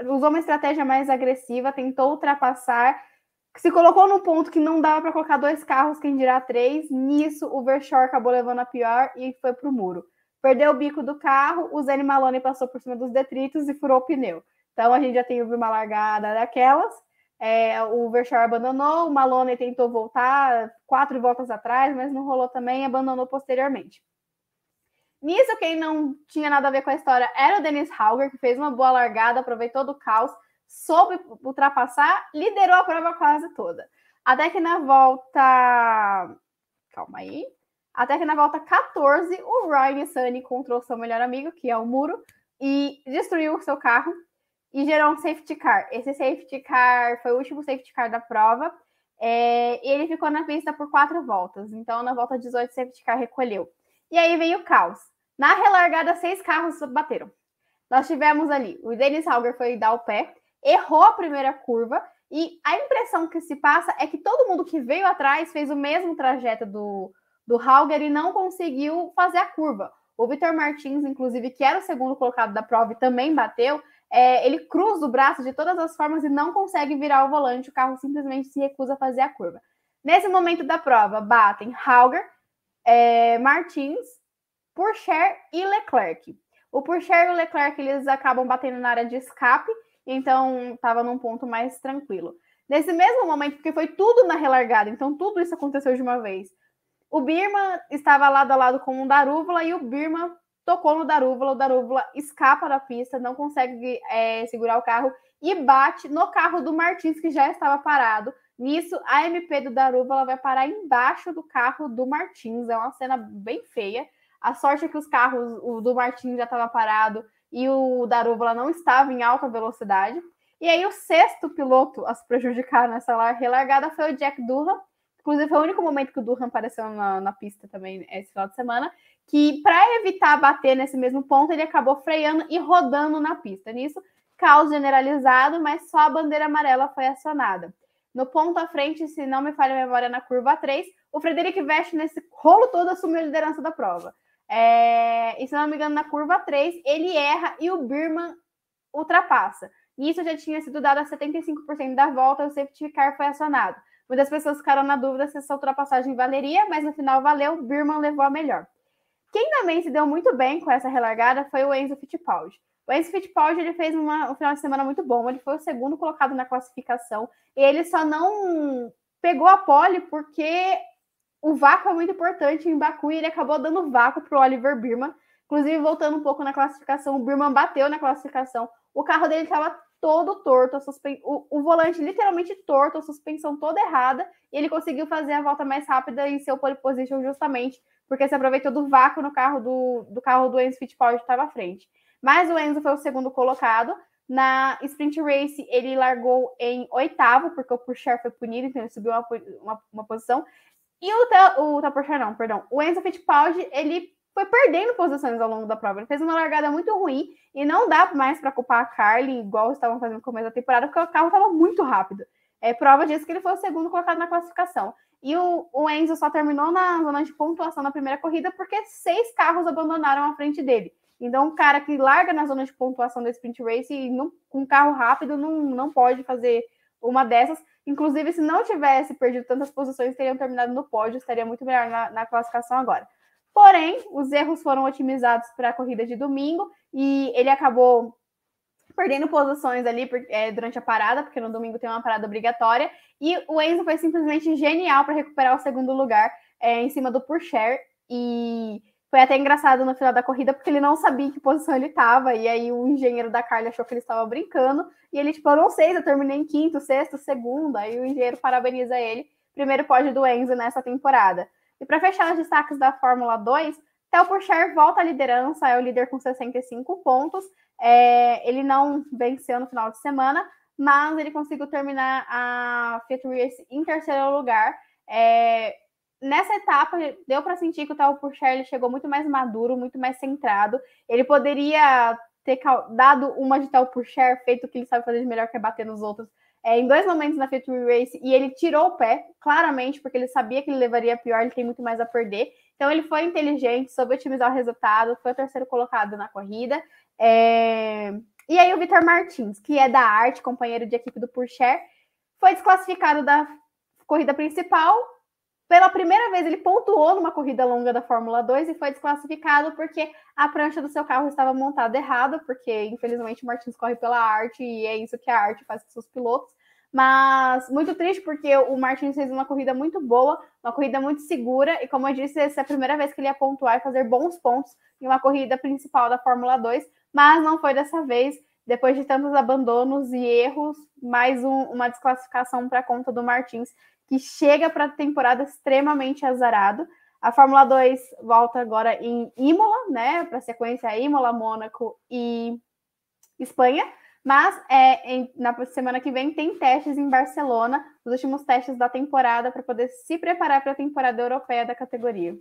usou uma estratégia mais agressiva, tentou ultrapassar, se colocou no ponto que não dava para colocar dois carros, quem dirá três. Nisso, o Verschoor acabou levando a pior e foi para o muro. Perdeu o bico do carro, o Zene Malone passou por cima dos detritos e furou o pneu. Então a gente já tem uma largada daquelas. É, o Verschoor abandonou, o Malone tentou voltar quatro voltas atrás, mas não rolou também, abandonou posteriormente. Nisso, quem não tinha nada a ver com a história era o Dennis Hauger, que fez uma boa largada, aproveitou do caos, soube ultrapassar, liderou a prova quase toda. Até que na volta. Calma aí. Até que na volta 14, o Ryan Sunny encontrou seu melhor amigo, que é o Muro, e destruiu o seu carro e gerou um safety car. Esse safety car foi o último safety car da prova. É, ele ficou na pista por quatro voltas. Então, na volta 18, o safety car recolheu. E aí veio o caos. Na relargada, seis carros bateram. Nós tivemos ali, o Dennis Hauger foi dar o pé, errou a primeira curva, e a impressão que se passa é que todo mundo que veio atrás fez o mesmo trajeto do, do Hauger e não conseguiu fazer a curva. O Vitor Martins, inclusive, que era o segundo colocado da prova e também bateu, é, ele cruza o braço de todas as formas e não consegue virar o volante, o carro simplesmente se recusa a fazer a curva. Nesse momento da prova, batem Hauger, é, Martins, Pourchaire e Leclerc. O Pourchaire e o Leclerc eles acabam batendo na área de escape então estava num ponto mais tranquilo. Nesse mesmo momento, porque foi tudo na relargada, então tudo isso aconteceu de uma vez. O Birma estava lado a lado com o Darúvula e o Birma tocou no Darúvula, o Darúvula escapa da pista, não consegue é, segurar o carro e bate no carro do Martins, que já estava parado. Nisso, a MP do Darúvula vai parar embaixo do carro do Martins. É uma cena bem feia. A sorte é que os carros, o do Martins já estava parado, e o Darúvula não estava em alta velocidade. E aí o sexto piloto a se prejudicar nessa relargada foi o Jack Durham. Inclusive foi o único momento que o Durham apareceu na, na pista também esse final de semana, que para evitar bater nesse mesmo ponto, ele acabou freando e rodando na pista. Nisso, caos generalizado, mas só a bandeira amarela foi acionada. No ponto à frente, se não me falha a memória, na curva 3, o Frederic Veste, nesse rolo todo, assumiu a liderança da prova. É, e se não me engano, na curva 3, ele erra e o Birman ultrapassa. Isso já tinha sido dado a 75% da volta, o safety car foi acionado. Muitas pessoas ficaram na dúvida se essa ultrapassagem valeria, mas no final valeu, Birman levou a melhor. Quem também se deu muito bem com essa relargada foi o Enzo Fittipaldi. O Enzo Fittipaldi ele fez uma, um final de semana muito bom, ele foi o segundo colocado na classificação, ele só não pegou a pole porque o vácuo é muito importante em Baku e ele acabou dando vácuo para o Oliver Birman. Inclusive, voltando um pouco na classificação, o Birman bateu na classificação. O carro dele estava todo torto, suspen... o, o, volante literalmente torto, a suspensão toda errada, e ele conseguiu fazer a volta mais rápida em seu pole position justamente porque se aproveitou do vácuo no carro do, do carro do Enzo Fittipaldi que estava à frente. Mas o Enzo foi o segundo colocado. Na sprint race, ele largou em oitavo, porque o Pusher foi punido, então ele subiu uma, uma, uma posição. E o, o Taporcher não, perdão. O Enzo Fittipaldi, ele foi perdendo posições ao longo da prova. Ele fez uma largada muito ruim e não dá mais para culpar a Carly, igual estavam fazendo no começo da temporada, porque o carro estava muito rápido. É prova disso que ele foi o segundo colocado na classificação. E o, o Enzo só terminou na zona de pontuação na primeira corrida porque seis carros abandonaram a frente dele. Então, um cara que larga na zona de pontuação da sprint race e não, com um carro rápido não, não pode fazer uma dessas. Inclusive, se não tivesse perdido tantas posições, teriam terminado no pódio, estaria muito melhor na, na classificação agora. Porém, os erros foram otimizados para a corrida de domingo e ele acabou perdendo posições ali é, durante a parada, porque no domingo tem uma parada obrigatória. E o Enzo foi simplesmente genial para recuperar o segundo lugar é, em cima do Purcher. E foi até engraçado no final da corrida, porque ele não sabia que posição ele estava, e aí o engenheiro da Carla achou que ele estava brincando, e ele, tipo, eu não sei, eu terminei em quinto, sexto, segundo, aí o engenheiro parabeniza ele, primeiro pódio do Enzo nessa temporada. E para fechar os destaques da Fórmula 2, Theo Pourchaire volta à liderança, é o líder com 65 pontos, é, ele não venceu no final de semana, mas ele conseguiu terminar a Fiat Race em terceiro lugar, é, nessa etapa, deu para sentir que o Pourchaire chegou muito mais maduro, muito mais centrado. Ele poderia ter dado uma de Tal Pourchaire, feito o que ele sabe fazer de melhor, que é bater nos outros, é, em dois momentos na Factory Race, e ele tirou o pé, claramente, porque ele sabia que ele levaria pior, ele tem muito mais a perder. Então ele foi inteligente, soube otimizar o resultado, foi o terceiro colocado na corrida. É... E aí o Vitor Martins, que é da arte, companheiro de equipe do Pourchaire, foi desclassificado da corrida principal pela primeira vez, ele pontuou numa corrida longa da Fórmula 2 e foi desclassificado porque a prancha do seu carro estava montada errada, porque infelizmente o Martins corre pela arte e é isso que a arte faz com seus pilotos. Mas muito triste porque o Martins fez uma corrida muito boa, uma corrida muito segura, e como eu disse, essa é a primeira vez que ele ia pontuar e fazer bons pontos em uma corrida principal da Fórmula 2, mas não foi dessa vez. Depois de tantos abandonos e erros, mais um, uma desclassificação para conta do Martins, que chega para a temporada extremamente azarado. A Fórmula 2 volta agora em Imola, né? Para a sequência Imola, Mônaco e Espanha. Mas é, em, na semana que vem tem testes em Barcelona, os últimos testes da temporada, para poder se preparar para a temporada europeia da categoria.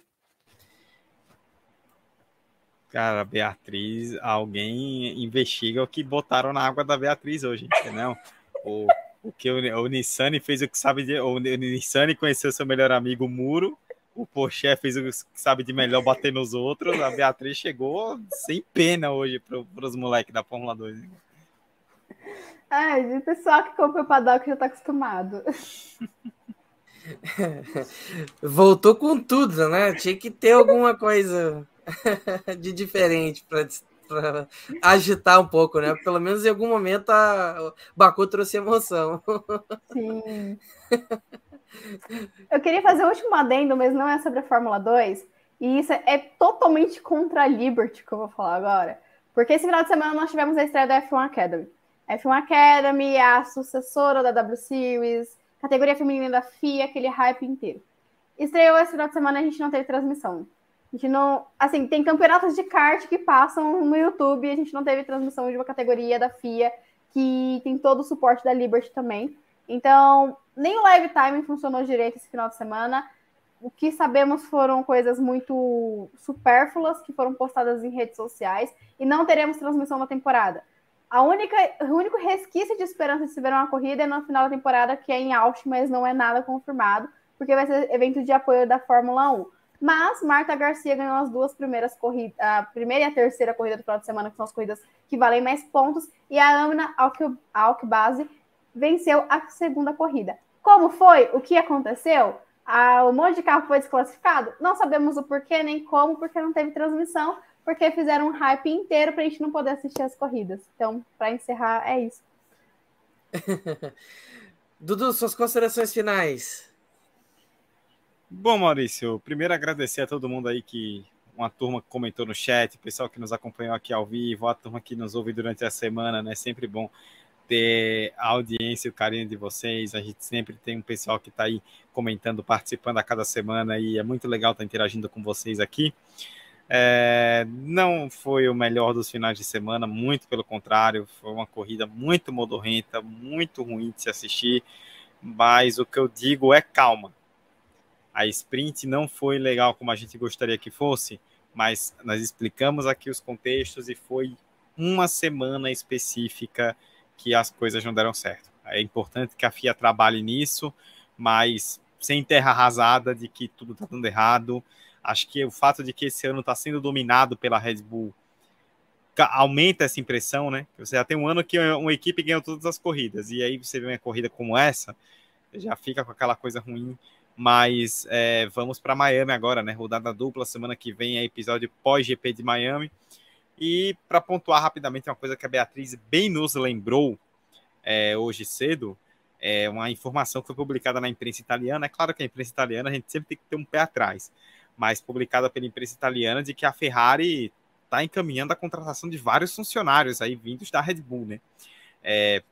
Cara, Beatriz, alguém investiga o que botaram na água da Beatriz hoje, entendeu? o, o que o, o Nissani fez o que sabe de. O, o Nissani conheceu seu melhor amigo Muro, o Poché fez o que sabe de melhor bater nos outros, a Beatriz chegou sem pena hoje para os moleques da Fórmula 2. Ai, o pessoal que compra o paddock já tá acostumado. Voltou com tudo, né? Tinha que ter alguma coisa de diferente para agitar um pouco, né? Pelo menos em algum momento a Baku trouxe emoção. Sim. Eu queria fazer um último adendo, mas não é sobre a Fórmula 2. E isso é totalmente contra a Liberty, que eu vou falar agora. Porque esse final de semana nós tivemos a estreia da F1 Academy. F1 Academy, a sucessora da W Series, categoria feminina da FIA, aquele hype inteiro. Estreou esse final de semana, a gente não teve transmissão. A gente não. Assim, tem campeonatos de kart que passam no YouTube, a gente não teve transmissão de uma categoria da FIA, que tem todo o suporte da Liberty também. Então, nem o live time funcionou direito esse final de semana. O que sabemos foram coisas muito supérfluas que foram postadas em redes sociais e não teremos transmissão da temporada. A única, o único resquício de esperança de se ver uma corrida é no final da temporada, que é em Austin, mas não é nada confirmado, porque vai ser evento de apoio da Fórmula 1. Mas Marta Garcia ganhou as duas primeiras corridas, a primeira e a terceira corrida do final de semana, que são as corridas que valem mais pontos, e a Amina Alkbase venceu a segunda corrida. Como foi? O que aconteceu? Ah, o monte de carro foi desclassificado? Não sabemos o porquê nem como, porque não teve transmissão, porque fizeram um hype inteiro para a gente não poder assistir as corridas. Então, para encerrar, é isso. Dudu, suas considerações finais. Bom, Maurício, primeiro agradecer a todo mundo aí que uma turma que comentou no chat, pessoal que nos acompanhou aqui ao vivo, a turma que nos ouve durante a semana, né? Sempre bom ter a audiência e o carinho de vocês. A gente sempre tem um pessoal que está aí comentando, participando a cada semana e é muito legal estar tá interagindo com vocês aqui. É, não foi o melhor dos finais de semana, muito pelo contrário, foi uma corrida muito modorrenta, muito ruim de se assistir, mas o que eu digo é calma. A sprint não foi legal como a gente gostaria que fosse, mas nós explicamos aqui os contextos e foi uma semana específica que as coisas não deram certo. É importante que a FIA trabalhe nisso, mas sem terra arrasada de que tudo está dando errado Acho que o fato de que esse ano está sendo dominado pela Red Bull aumenta essa impressão, né? Você já tem um ano que uma equipe ganhou todas as corridas, e aí você vê uma corrida como essa, já fica com aquela coisa ruim. Mas é, vamos para Miami agora, né? Rodada dupla, semana que vem é episódio pós-GP de Miami. E para pontuar rapidamente uma coisa que a Beatriz bem nos lembrou é, hoje cedo, é uma informação que foi publicada na imprensa italiana. É claro que a imprensa italiana a gente sempre tem que ter um pé atrás mas publicada pela imprensa italiana, de que a Ferrari está encaminhando a contratação de vários funcionários aí vindos da Red Bull, né? É,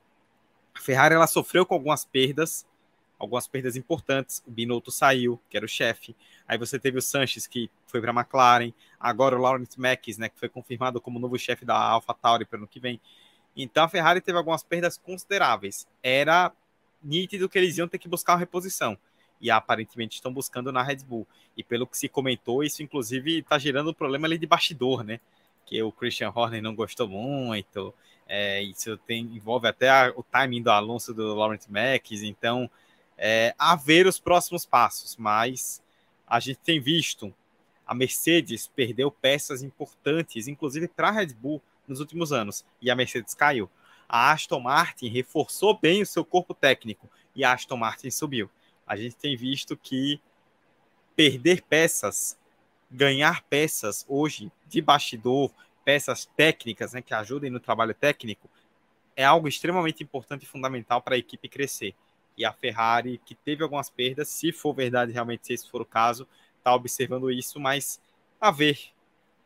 a Ferrari ela sofreu com algumas perdas, algumas perdas importantes. O Binotto saiu, que era o chefe. Aí você teve o Sanches, que foi para a McLaren. Agora o Lawrence Mackes, né, que foi confirmado como novo chefe da AlphaTauri para o ano que vem. Então a Ferrari teve algumas perdas consideráveis. Era nítido que eles iam ter que buscar uma reposição e aparentemente estão buscando na Red Bull. E pelo que se comentou, isso inclusive está gerando um problema ali de bastidor, né? Que o Christian Horner não gostou muito, é, isso tem, envolve até a, o timing do Alonso do Laurent Max, então é, a ver os próximos passos, mas a gente tem visto a Mercedes perdeu peças importantes, inclusive para a Red Bull nos últimos anos, e a Mercedes caiu. A Aston Martin reforçou bem o seu corpo técnico e a Aston Martin subiu a gente tem visto que perder peças, ganhar peças hoje de bastidor, peças técnicas né, que ajudem no trabalho técnico, é algo extremamente importante e fundamental para a equipe crescer. E a Ferrari, que teve algumas perdas, se for verdade realmente, se esse for o caso, está observando isso, mas a ver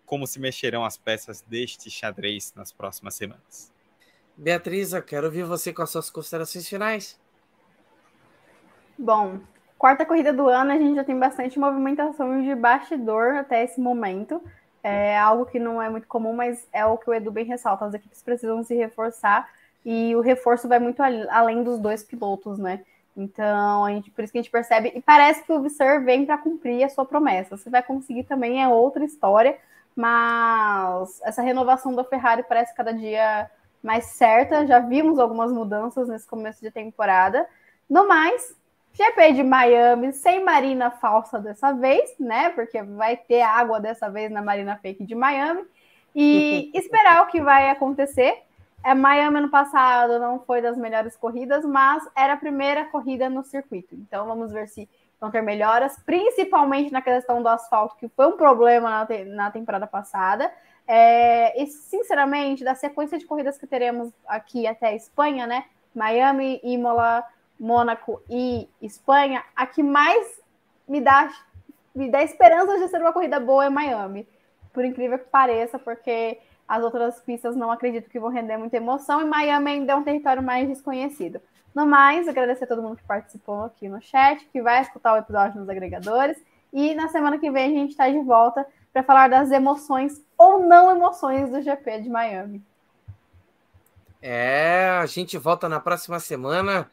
como se mexerão as peças deste xadrez nas próximas semanas. Beatriz, eu quero ouvir você com as suas considerações finais. Bom, quarta corrida do ano, a gente já tem bastante movimentação de bastidor até esse momento. É algo que não é muito comum, mas é o que o Edu bem ressalta. As equipes precisam se reforçar e o reforço vai muito além dos dois pilotos, né? Então, a gente, por isso que a gente percebe, e parece que o Visser vem para cumprir a sua promessa. Se vai conseguir também é outra história, mas essa renovação da Ferrari parece cada dia mais certa. Já vimos algumas mudanças nesse começo de temporada. No mais, GP de Miami sem marina falsa dessa vez, né? Porque vai ter água dessa vez na marina fake de Miami. E esperar o que vai acontecer. É, Miami ano passado não foi das melhores corridas, mas era a primeira corrida no circuito. Então vamos ver se vão ter melhoras, principalmente na questão do asfalto, que foi um problema na, te na temporada passada. É, e sinceramente, da sequência de corridas que teremos aqui até a Espanha, né? Miami, Imola, Mônaco e Espanha, a que mais me dá, me dá esperança de ser uma corrida boa é Miami. Por incrível que pareça, porque as outras pistas não acredito que vão render muita emoção e Miami ainda é um território mais desconhecido. No mais, agradecer a todo mundo que participou aqui no chat, que vai escutar o episódio nos agregadores. E na semana que vem a gente está de volta para falar das emoções ou não emoções do GP de Miami. É, a gente volta na próxima semana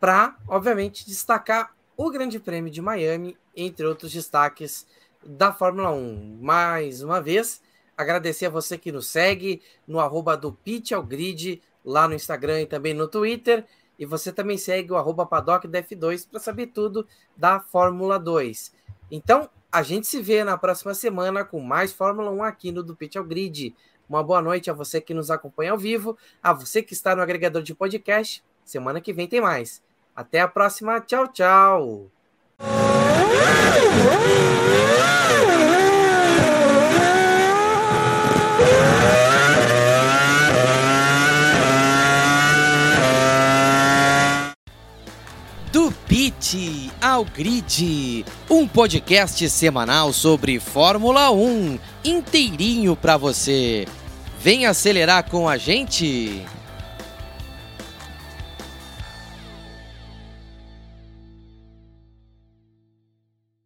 para, obviamente, destacar o Grande Prêmio de Miami, entre outros destaques da Fórmula 1. Mais uma vez, Agradecer a você que nos segue no arroba do Pitch ao Grid, lá no Instagram e também no Twitter. E você também segue o arroba Paddock F2 para saber tudo da Fórmula 2. Então, a gente se vê na próxima semana com mais Fórmula 1 aqui no do Pitch ao Grid. Uma boa noite a você que nos acompanha ao vivo, a você que está no agregador de podcast. Semana que vem tem mais. Até a próxima. Tchau, tchau. Pit ao Grid, um podcast semanal sobre Fórmula 1, inteirinho para você. Vem acelerar com a gente.